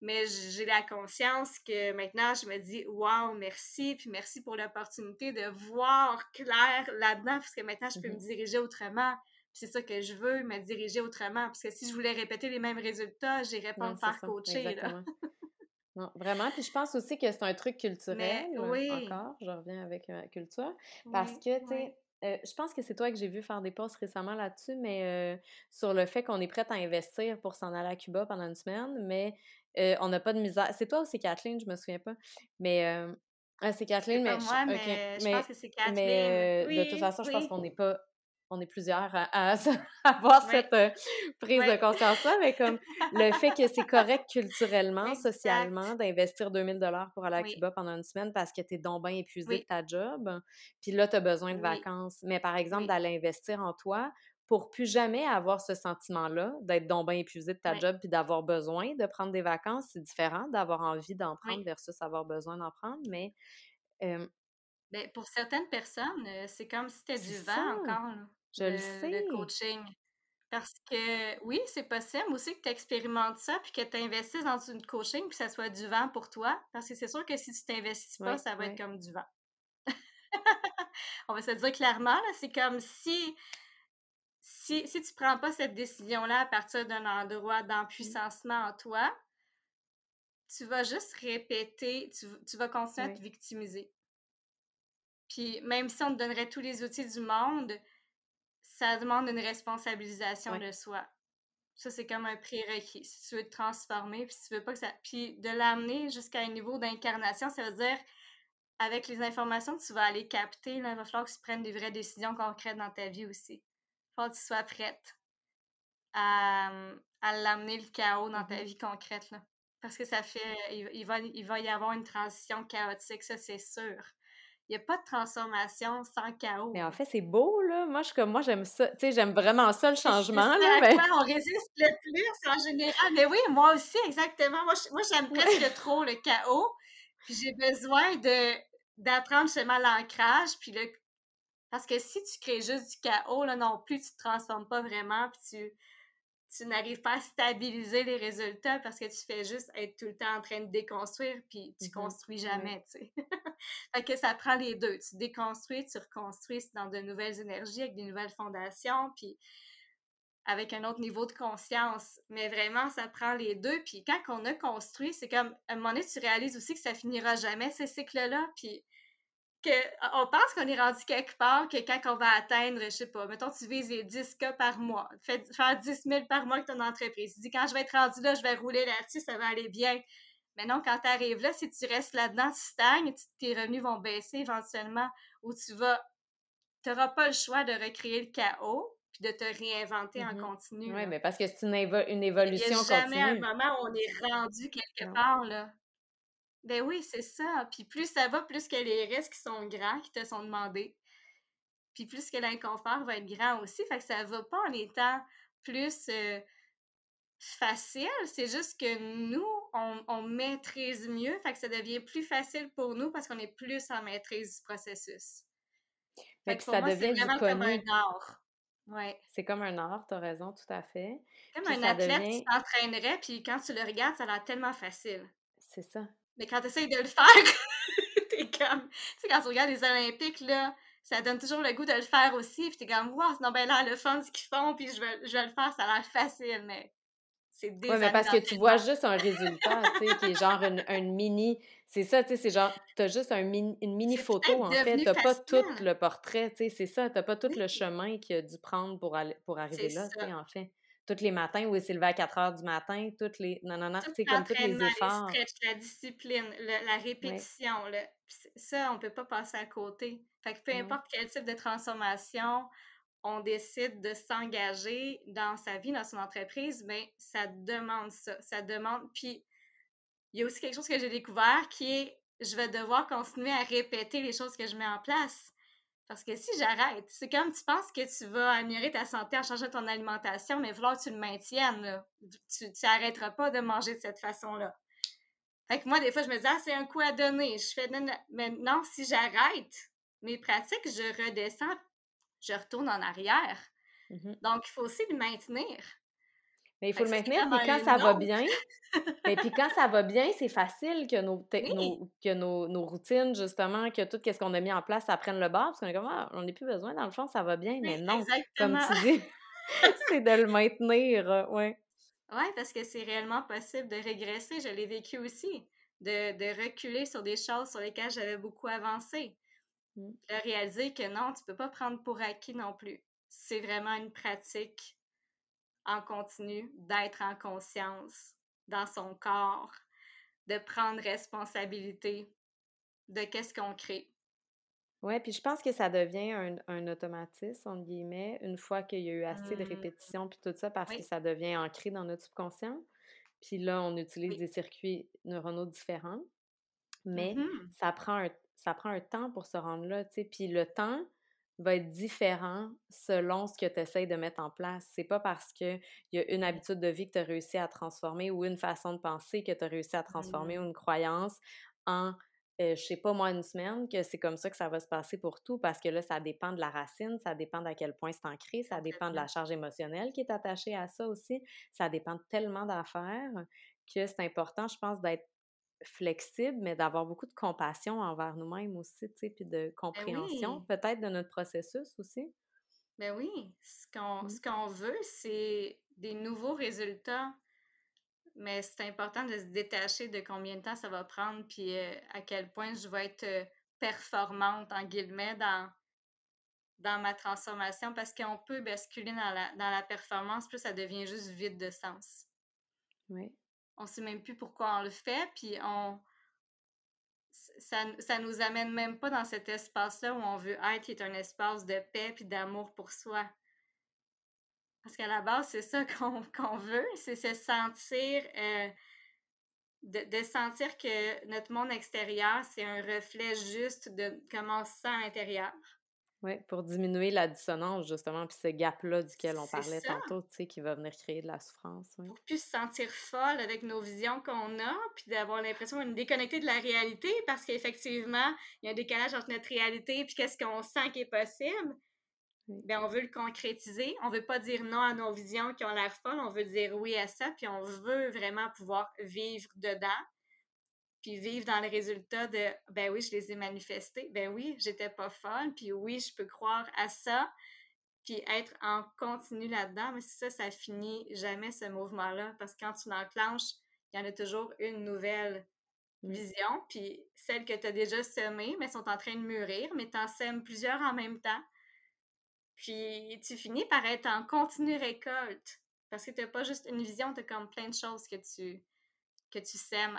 Mais j'ai la conscience que maintenant, je me dis, waouh, merci, puis merci pour l'opportunité de voir clair là-dedans, parce que maintenant, je peux me mm-hmm. diriger autrement. c'est ça que je veux, me diriger autrement. Parce que si je voulais répéter les mêmes résultats, j'irais pas me faire coacher. <laughs> Non, vraiment. Puis je pense aussi que c'est un truc culturel. oui. Encore, je reviens avec la culture. Parce que, tu sais, euh, je pense que c'est toi que j'ai vu faire des posts récemment là-dessus, mais euh, sur le fait qu'on est prête à investir pour s'en aller à Cuba pendant une semaine, mais euh, on n'a pas de misère. C'est toi ou c'est Kathleen, je me souviens pas. Mais ah, c'est Kathleen, mais, moi, mais, je pense que c'est Kathleen. Mais de toute façon, je pense qu'on n'est pas on est plusieurs à, avoir <laughs> cette euh, prise de conscience-là, mais comme le fait que c'est correct <laughs> culturellement, socialement, d'investir 2000 dollars pour aller à Cuba pendant une semaine parce que tu es donc bien épuisé de ta job, puis là, tu as besoin de vacances. Mais par exemple, d'aller investir en toi pour plus jamais avoir ce sentiment-là, d'être donc bien épuisé de ta job puis d'avoir besoin de prendre des vacances, c'est différent d'avoir envie d'en prendre versus avoir besoin d'en prendre, mais... Ben, pour certaines personnes, c'est comme si c'était du vent encore. Je le, sais. Le coaching. Parce que oui, c'est possible aussi que tu expérimentes ça puis que tu investisses dans une coaching puis que ça soit du vent pour toi. Parce que c'est sûr que si tu t'investis pas, ça va être comme du vent. <laughs> On va se dire clairement, c'est comme si, si, si tu prends pas cette décision-là à partir d'un endroit mmh. d'empuissancement en toi, tu vas juste répéter, tu, vas continuer à te victimiser. Puis même si on te donnerait tous les outils du monde, ça demande une responsabilisation de soi. Ça, c'est comme un prérequis. Si tu veux te transformer, puis si tu veux pas que ça. Puis de l'amener jusqu'à un niveau d'incarnation, ça veut dire, avec les informations que tu vas aller capter, il va falloir que tu prennes des vraies décisions concrètes dans ta vie aussi. Il faut que tu sois prête à, à l'amener le chaos dans ta mm-hmm. vie concrète. Là. Parce que ça fait. Il, va, il va y avoir une transition chaotique, ça, c'est sûr. Il n'y a pas de transformation sans chaos. Mais en fait, c'est beau, là. Moi, je, comme, moi j'aime ça. Tu sais, j'aime vraiment ça, le changement. Là, mais... on résiste le plus en général. Mais oui, moi aussi, exactement. Moi, moi j'aime <laughs> presque trop le chaos. Puis j'ai besoin de d'apprendre justement l'ancrage. Puis le... Parce que si tu crées juste du chaos, là non plus, tu ne te transformes pas vraiment. Puis tu tu n'arrives pas à stabiliser les résultats parce que tu fais juste être tout le temps en train de déconstruire, puis tu mmh construis jamais, tu sais. <laughs> fait que ça prend les deux. Tu déconstruis, tu reconstruis dans de nouvelles énergies, avec des nouvelles fondations, puis avec un autre niveau de conscience. Mais vraiment, ça prend les deux. Puis quand on a construit, c'est comme, à un moment donné, tu réalises aussi que ça finira jamais, ces cycles-là, puis on pense qu'on est rendu quelque part, que quand on va atteindre, je sais pas, mettons, tu vises les 10 cas par mois, faire 10 000 par mois avec ton entreprise. Tu dis, quand je vais être rendu là, je vais rouler là-dessus, ça va aller bien. Mais non, quand tu arrives là, si tu restes là-dedans, tu stagnes, tes revenus vont baisser éventuellement, ou tu vas, tu n'auras pas le choix de recréer le chaos, puis de te réinventer en mm-hmm. continu. Oui, mais parce que c'est une, une, évolution continue. Il n'y a jamais un moment où on est rendu quelque part, là. Ben oui, c'est ça. Puis plus ça va, plus que les risques sont grands qui te sont demandés. Puis plus que l'inconfort va être grand aussi. Fait que ça va pas en étant plus euh, facile. C'est juste que nous, on, maîtrise mieux. Fait que ça devient plus facile pour nous parce qu'on est plus en maîtrise du processus. Fait, que, ça devient vraiment comme un art. Ouais. C'est comme un art, t'as raison, tout à fait. Comme un athlète qui s'entraînerait, puis quand tu le regardes, ça a l'air tellement facile. C'est ça. Mais quand tu essayes de le faire, <laughs> t'es comme. Tu sais, quand tu regardes les Olympiques, là, ça donne toujours le goût de le faire aussi. Puis t'es comme, wow, c'est non, ben là, le fun, ce qu'ils font, puis je vais, je vais le faire, ça a l'air facile, mais c'est Oui, mais parce que tu vois juste un résultat, tu sais, qui est genre une, mini. C'est ça, tu sais, c'est genre, t'as juste un une mini photo, en fait. T'as pas tout le portrait, tu sais, c'est ça. T'as pas tout le chemin qu'il a dû prendre pour, aller, pour arriver là, tu sais, en fait tous les matins où il s'est levé à 4 heures du matin, toutes les. Non, non, non, c'est comme tous les efforts. la discipline, la répétition, ça, on ne peut pas passer à côté. Fait que peu importe quel type de transformation on décide de s'engager dans sa vie, dans son entreprise, bien, ça demande ça. Ça demande. Puis, il y a aussi quelque chose que j'ai découvert qui est je vais devoir continuer à répéter les choses que je mets en place. Parce que si j'arrête, c'est comme tu penses que tu vas améliorer ta santé en changeant ton alimentation, mais vouloir que tu le maintiennes, tu n'arrêteras pas de manger de cette façon-là. Fait que moi, des fois, je me dis, ah, c'est un coup à donner. Je fais, mais non, si j'arrête mes pratiques, je redescends, je retourne en arrière. Mmh Donc, il faut aussi le maintenir. Mais il faut le maintenir, puis quand ça va bien, <laughs> et puis quand ça va bien, c'est facile que nos, que nos, routines, justement, que tout ce qu'on a mis en place, ça prenne le bord, parce qu'on est comme, ah, on n'a plus besoin, dans le fond, ça va bien, mais non, comme tu dis, <laughs> c'est de le maintenir, euh, ouais. Oui, parce que c'est réellement possible de régresser, je l'ai vécu aussi, de, de, reculer sur des choses sur lesquelles j'avais beaucoup avancé. Mmh. De réaliser que non, tu peux pas prendre pour acquis non plus. C'est vraiment une pratique en continu, d'être en conscience dans son corps, de prendre responsabilité de qu'est-ce qu'on crée. Oui, puis je pense que ça devient un, un, automatisme, entre guillemets, une fois qu'il y a eu assez de mmh. répétitions, puis tout ça, parce que ça devient ancré dans notre subconscient. Puis là, on utilise des circuits neuronaux différents. Mais mmh ça, prend un, ça prend un temps pour se rendre là, tu sais. Puis le temps, va être différent selon ce que tu essaies de mettre en place. C'est pas parce qu'il y a une habitude de vie que tu as réussi à transformer ou une façon de penser que tu as réussi à transformer ou mmh. une croyance en, euh, je sais pas moi, une semaine, que c'est comme ça que ça va se passer pour tout parce que là, ça dépend de la racine, ça dépend d'à quel point c'est ancré, ça dépend de la charge émotionnelle qui est attachée à ça aussi, ça dépend de tellement d'affaires que c'est important, je pense, d'être flexible, mais d'avoir beaucoup de compassion envers nous-mêmes aussi, tu sais, puis de ben compréhension peut-être de notre processus aussi. Ben oui, ce qu'on mmh. qu'on veut, c'est des nouveaux résultats, mais c'est important de se détacher de combien de temps ça va prendre, puis euh, à quel point je vais être euh, performante, en guillemets, dans, dans ma transformation, parce qu'on peut basculer dans la, dans la performance, plus ça devient juste vide de sens. Oui on sait même plus pourquoi on le fait, puis on ça, ça nous amène même pas dans cet espace-là où on veut être, qui est un espace de paix puis d'amour pour soi. Parce qu'à la base, c'est ça <laughs> qu'on veut, c'est se sentir euh, de, sentir que notre monde extérieur, c'est un reflet juste de comment on se sent à. Oui, pour diminuer la dissonance, justement, puis ce gap-là duquel on parlait tantôt, tu sais, qui va venir créer de la souffrance. Pour plus se sentir folle avec nos visions qu'on a, puis d'avoir l'impression d'être déconnecté de la réalité, parce qu'effectivement, il y a un décalage entre notre réalité et qu'est-ce qu'on sent qui est possible. Bien, on veut le concrétiser. On veut pas dire non à nos visions qui ont l'air folles, on veut dire oui à ça, puis on veut vraiment pouvoir vivre dedans puis vivre dans le résultat de ben oui, je les ai manifestés, ben oui, j'étais pas folle, puis oui, je peux croire à ça, puis être en continu là-dedans, mais ça, ça finit jamais ce mouvement-là, parce que quand tu l'enclenches, il y en a toujours une nouvelle mmh. vision, puis celles que tu as déjà semées, mais sont en train de mûrir, mais tu en sèmes plusieurs en même temps. Puis tu finis par être en continu récolte, parce que tu n'as pas juste une vision, tu as comme plein de choses que tu, que tu sèmes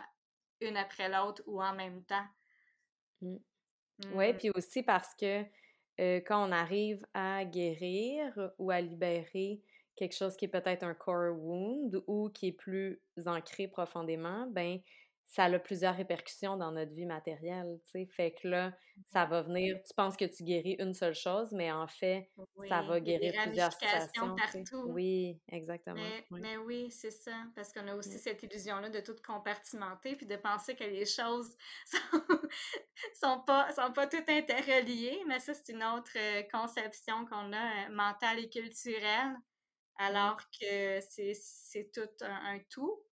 une après l'autre ou en même temps. Mmh. Oui, mmh. puis aussi parce que quand on arrive à guérir ou à libérer quelque chose qui est peut-être un core wound ou qui est plus ancré profondément, ben ça a plusieurs répercussions dans notre vie matérielle, tu sais. Fait que là, ça va venir, tu penses que tu guéris une seule chose, mais en fait, ça va guérir plusieurs situations. Partout. Oui, exactement. Mais oui, c'est ça. Parce qu'on a aussi cette illusion-là de tout compartimenter puis de penser que les choses <laughs> sont, sont, pas, sont pas toutes interreliées. Mais ça, c'est une autre euh, conception qu'on a, euh, mentale et culturelle, alors que c'est tout un tout.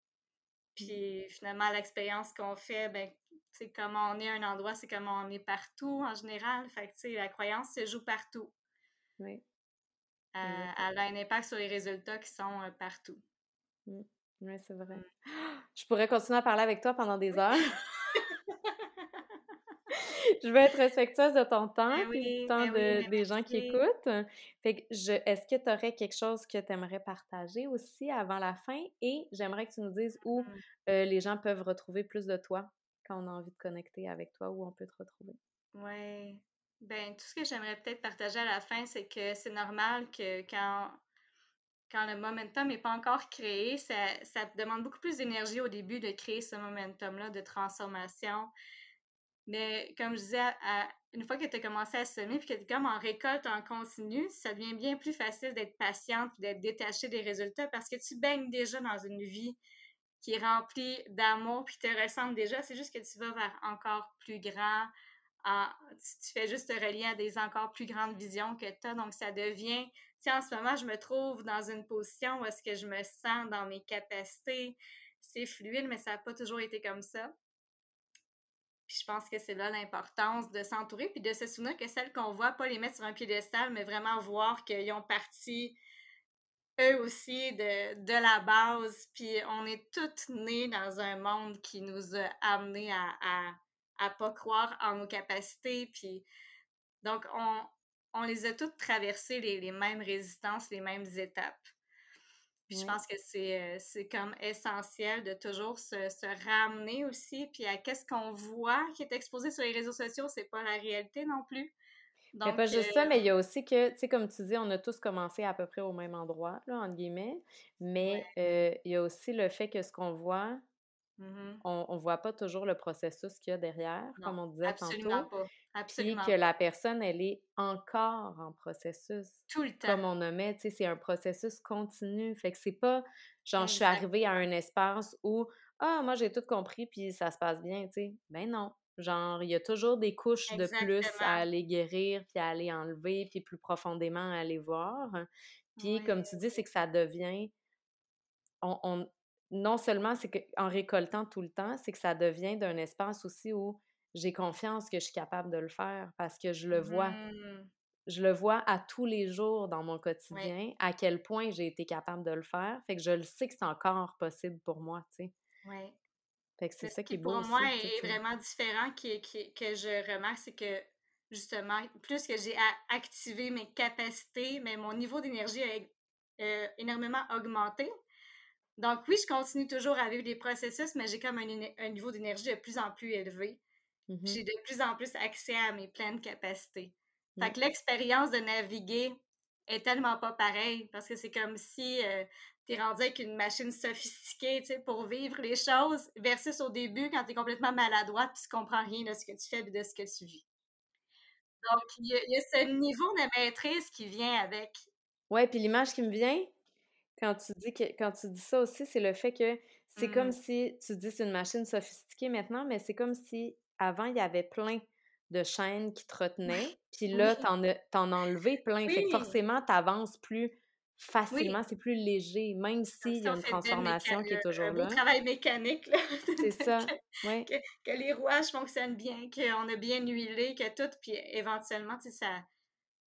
Puis finalement, l'expérience qu'on fait, ben, c'est comment on est à un endroit, c'est comment on est partout en général. Fait que, tu sais, la croyance se joue partout. Oui. Euh, elle a un impact sur les résultats qui sont euh, partout. Mmh. Oui, c'est vrai. Mmh. <gasps> Je pourrais continuer à parler avec toi pendant des heures. <laughs> je veux être respectueuse de ton temps et ben du temps ben des gens qui écoutent. Fait que je, est-ce que tu aurais quelque chose que tu aimerais partager aussi avant la fin? Et j'aimerais que tu nous dises où mmh. euh, les gens peuvent retrouver plus de toi quand on a envie de connecter avec toi, où on peut te retrouver. Oui. Ben, tout ce que j'aimerais peut-être partager à la fin, c'est que c'est normal que quand quand le momentum n'est pas encore créé, ça, ça demande beaucoup plus d'énergie au début de créer ce momentum-là de transformation. Mais comme je disais, une fois que tu as commencé à semer puis que tu es comme en récolte en continu, ça devient bien plus facile d'être patiente et d'être détachée des résultats parce que tu baignes déjà dans une vie qui est remplie d'amour puis te ressemble déjà. C'est juste que tu vas vers encore plus grand. tu, fais juste te relier à des encore plus grandes visions que tu as. Donc, ça devient. Tu sais, en ce moment, je me trouve dans une position où est-ce que je me sens dans mes capacités. C'est fluide, mais ça n'a pas toujours été comme ça. Je pense que c'est là l'importance de s'entourer, puis de se souvenir que celles qu'on voit, pas les mettre sur un piédestal, mais vraiment voir qu'ils ont parti eux aussi de, de, la base. Puis on est toutes nées dans un monde qui nous a amenés à, à, à pas croire en nos capacités. Puis donc on, les a toutes traversées les mêmes résistances, les mêmes étapes je pense que euh, c'est comme essentiel de toujours se, ramener aussi, puis à qu'est-ce qu'on voit qui est exposé sur les réseaux sociaux, c'est pas la réalité non plus. Il n'y a pas juste ça, mais il y a aussi que, tu sais, comme tu dis, on a tous commencé à peu près au même endroit, là, entre guillemets, mais euh, il y a aussi le fait que ce qu'on voit, Mmh on ne voit pas toujours le processus qu'il y a derrière, comme on disait absolument tantôt. Pas. Absolument Puis que la personne, elle est encore en processus. Tout le temps. Comme on nommait, tu sais, c'est un processus continu. Fait que c'est pas genre, je suis arrivée à un espace où, ah, moi, j'ai tout compris, puis ça se passe bien, tu sais. Ben non. Genre, il y a toujours des couches de plus à aller guérir, puis à aller enlever, puis plus profondément à aller voir. Puis, comme tu dis, c'est que ça devient. on, non seulement c'est qu'en récoltant tout le temps, c'est que ça devient d'un espace aussi où j'ai confiance que je suis capable de le faire parce que je le vois. Mmh. Je le vois à tous les jours dans mon quotidien, à quel point j'ai été capable de le faire. Fait que je le sais que c'est encore possible pour moi, tu sais. Oui. Fait que c'est ça qui est beau Pour moi, est vraiment différent, que je remarque, c'est que justement, plus que j'ai activé mes capacités, mais mon niveau d'énergie a euh, énormément augmenté. Donc oui, je continue toujours à vivre des processus, mais j'ai comme un, niveau d'énergie de plus en plus élevé. Mmh j'ai de plus en plus accès à mes pleines capacités. Fait mmh. que l'expérience de naviguer est tellement pas pareille parce que c'est comme si euh, tu es rendu avec une machine sophistiquée, tu sais, pour vivre les choses versus au début quand tu es complètement maladroite puis tu comprends rien de ce que tu fais et de ce que tu vis. Donc, il y, a ce niveau de maîtrise qui vient avec. Ouais, puis l'image qui me vient quand tu dis que quand tu dis ça aussi, c'est le fait que c'est comme mmh. si tu dis c'est une machine sophistiquée maintenant, mais c'est comme si avant il y avait plein de chaînes qui te retenaient, puis là t'en as enlevé plein. Fait que forcément t'avances plus facilement, c'est plus léger, même s'il y a une transformation qui est toujours un là. Un travail mécanique, là. <laughs> C'est ça, que, que, que, les rouages fonctionnent bien, qu'on a bien huilé, que tout, puis éventuellement, tu sais, ça,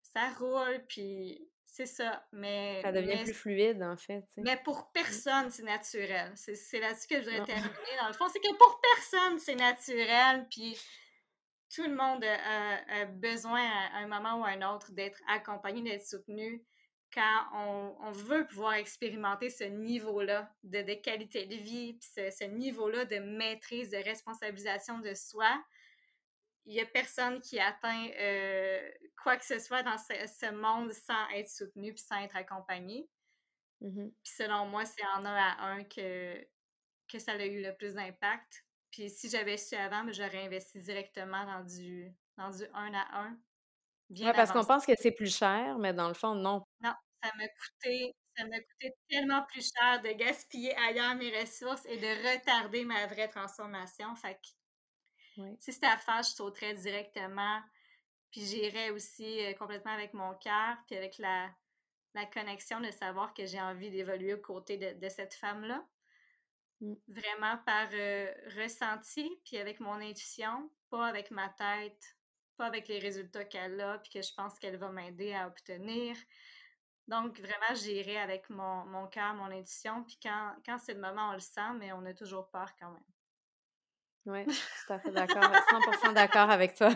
ça roule, puis c'est ça, mais... Ça devient plus fluide, en fait. Mais pour mmh. personne, c'est naturel. C'est là-dessus que je voudrais terminer, <laughs> dans le fond. C'est que pour personne, c'est naturel, puis tout le monde a, besoin à un moment ou à un autre d'être accompagné, d'être soutenu quand on, veut pouvoir expérimenter ce niveau-là de, de, qualité de vie, puis ce, niveau-là de maîtrise, de responsabilisation de soi, il n'y a personne qui atteint euh, quoi que ce soit dans ce, monde sans être soutenu puis sans être accompagné. Mmh puis selon moi, c'est en un à un que, que ça a eu le plus d'impact. Puis si j'avais su avant, ben, j'aurais investi directement dans du, dans du un à un. Bien parce qu'on pense que c'est plus cher, mais dans le fond, non. Non, ça m'a coûté, ça m'a coûté tellement plus cher de gaspiller ailleurs mes ressources et de retarder ma vraie transformation. Fait que si c'était à faire, je sauterais directement. Puis j'irais aussi euh, complètement avec mon cœur, puis avec la, la connexion de savoir que j'ai envie d'évoluer aux côtés de, cette femme-là. Mmh. Vraiment par euh, ressenti, puis avec mon intuition, pas avec ma tête, pas avec les résultats qu'elle a, puis que je pense qu'elle va m'aider à obtenir. Donc, vraiment, j'irai avec mon, mon cœur, mon intuition. Puis quand, quand c'est le moment, on le sent, mais on a toujours peur quand même. Oui, tout à fait <laughs> d'accord. 100% d'accord avec toi.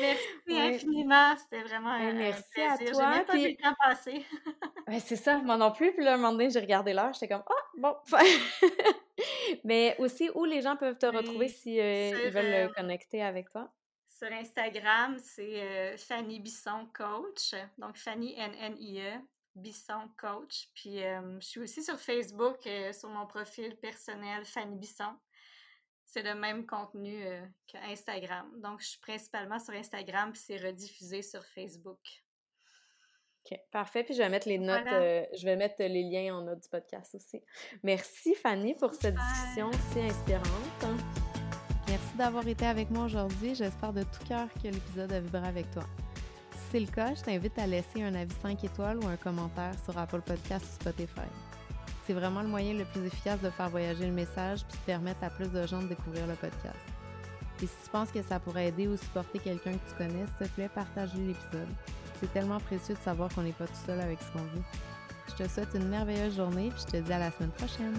merci infiniment. C'était vraiment un, merci à toi. J'ai pas puis... le temps passé. <laughs> c'est ça, moi non plus. Puis là, un moment donné, j'ai regardé l'heure. J'étais comme, ah, oh, bon. <laughs> Mais aussi, où les gens peuvent te retrouver si euh, ils veulent euh, connecter avec toi? Sur Instagram, c'est euh, Fanny Bisson Coach. Donc, Fanny N-N-I-E, Bisson Coach. Puis, euh, je suis aussi sur Facebook, euh, sur mon profil personnel, Fanny Bisson. C'est le même contenu qu'Instagram. Donc, je suis principalement sur Instagram, puis c'est rediffusé sur Facebook. OK, parfait. Puis je vais mettre les notes, je vais mettre les liens en note du podcast aussi. Merci Fanny pour cette discussion si inspirante. Merci d'avoir été avec moi aujourd'hui. J'espère de tout cœur que l'épisode a vibré avec toi. C'est le cas, je t'invite à laisser un avis 5 étoiles ou un commentaire sur Apple Podcast ou Spotify. C'est vraiment le moyen le plus efficace de faire voyager le message puis de permettre à plus de gens de découvrir le podcast. Et si tu penses que ça pourrait aider ou supporter quelqu'un que tu connais, s'il te plaît, partage l'épisode. C'est tellement précieux de savoir qu'on n'est pas tout seul avec ce qu'on vit. Je te souhaite une merveilleuse journée puis je te dis à la semaine prochaine.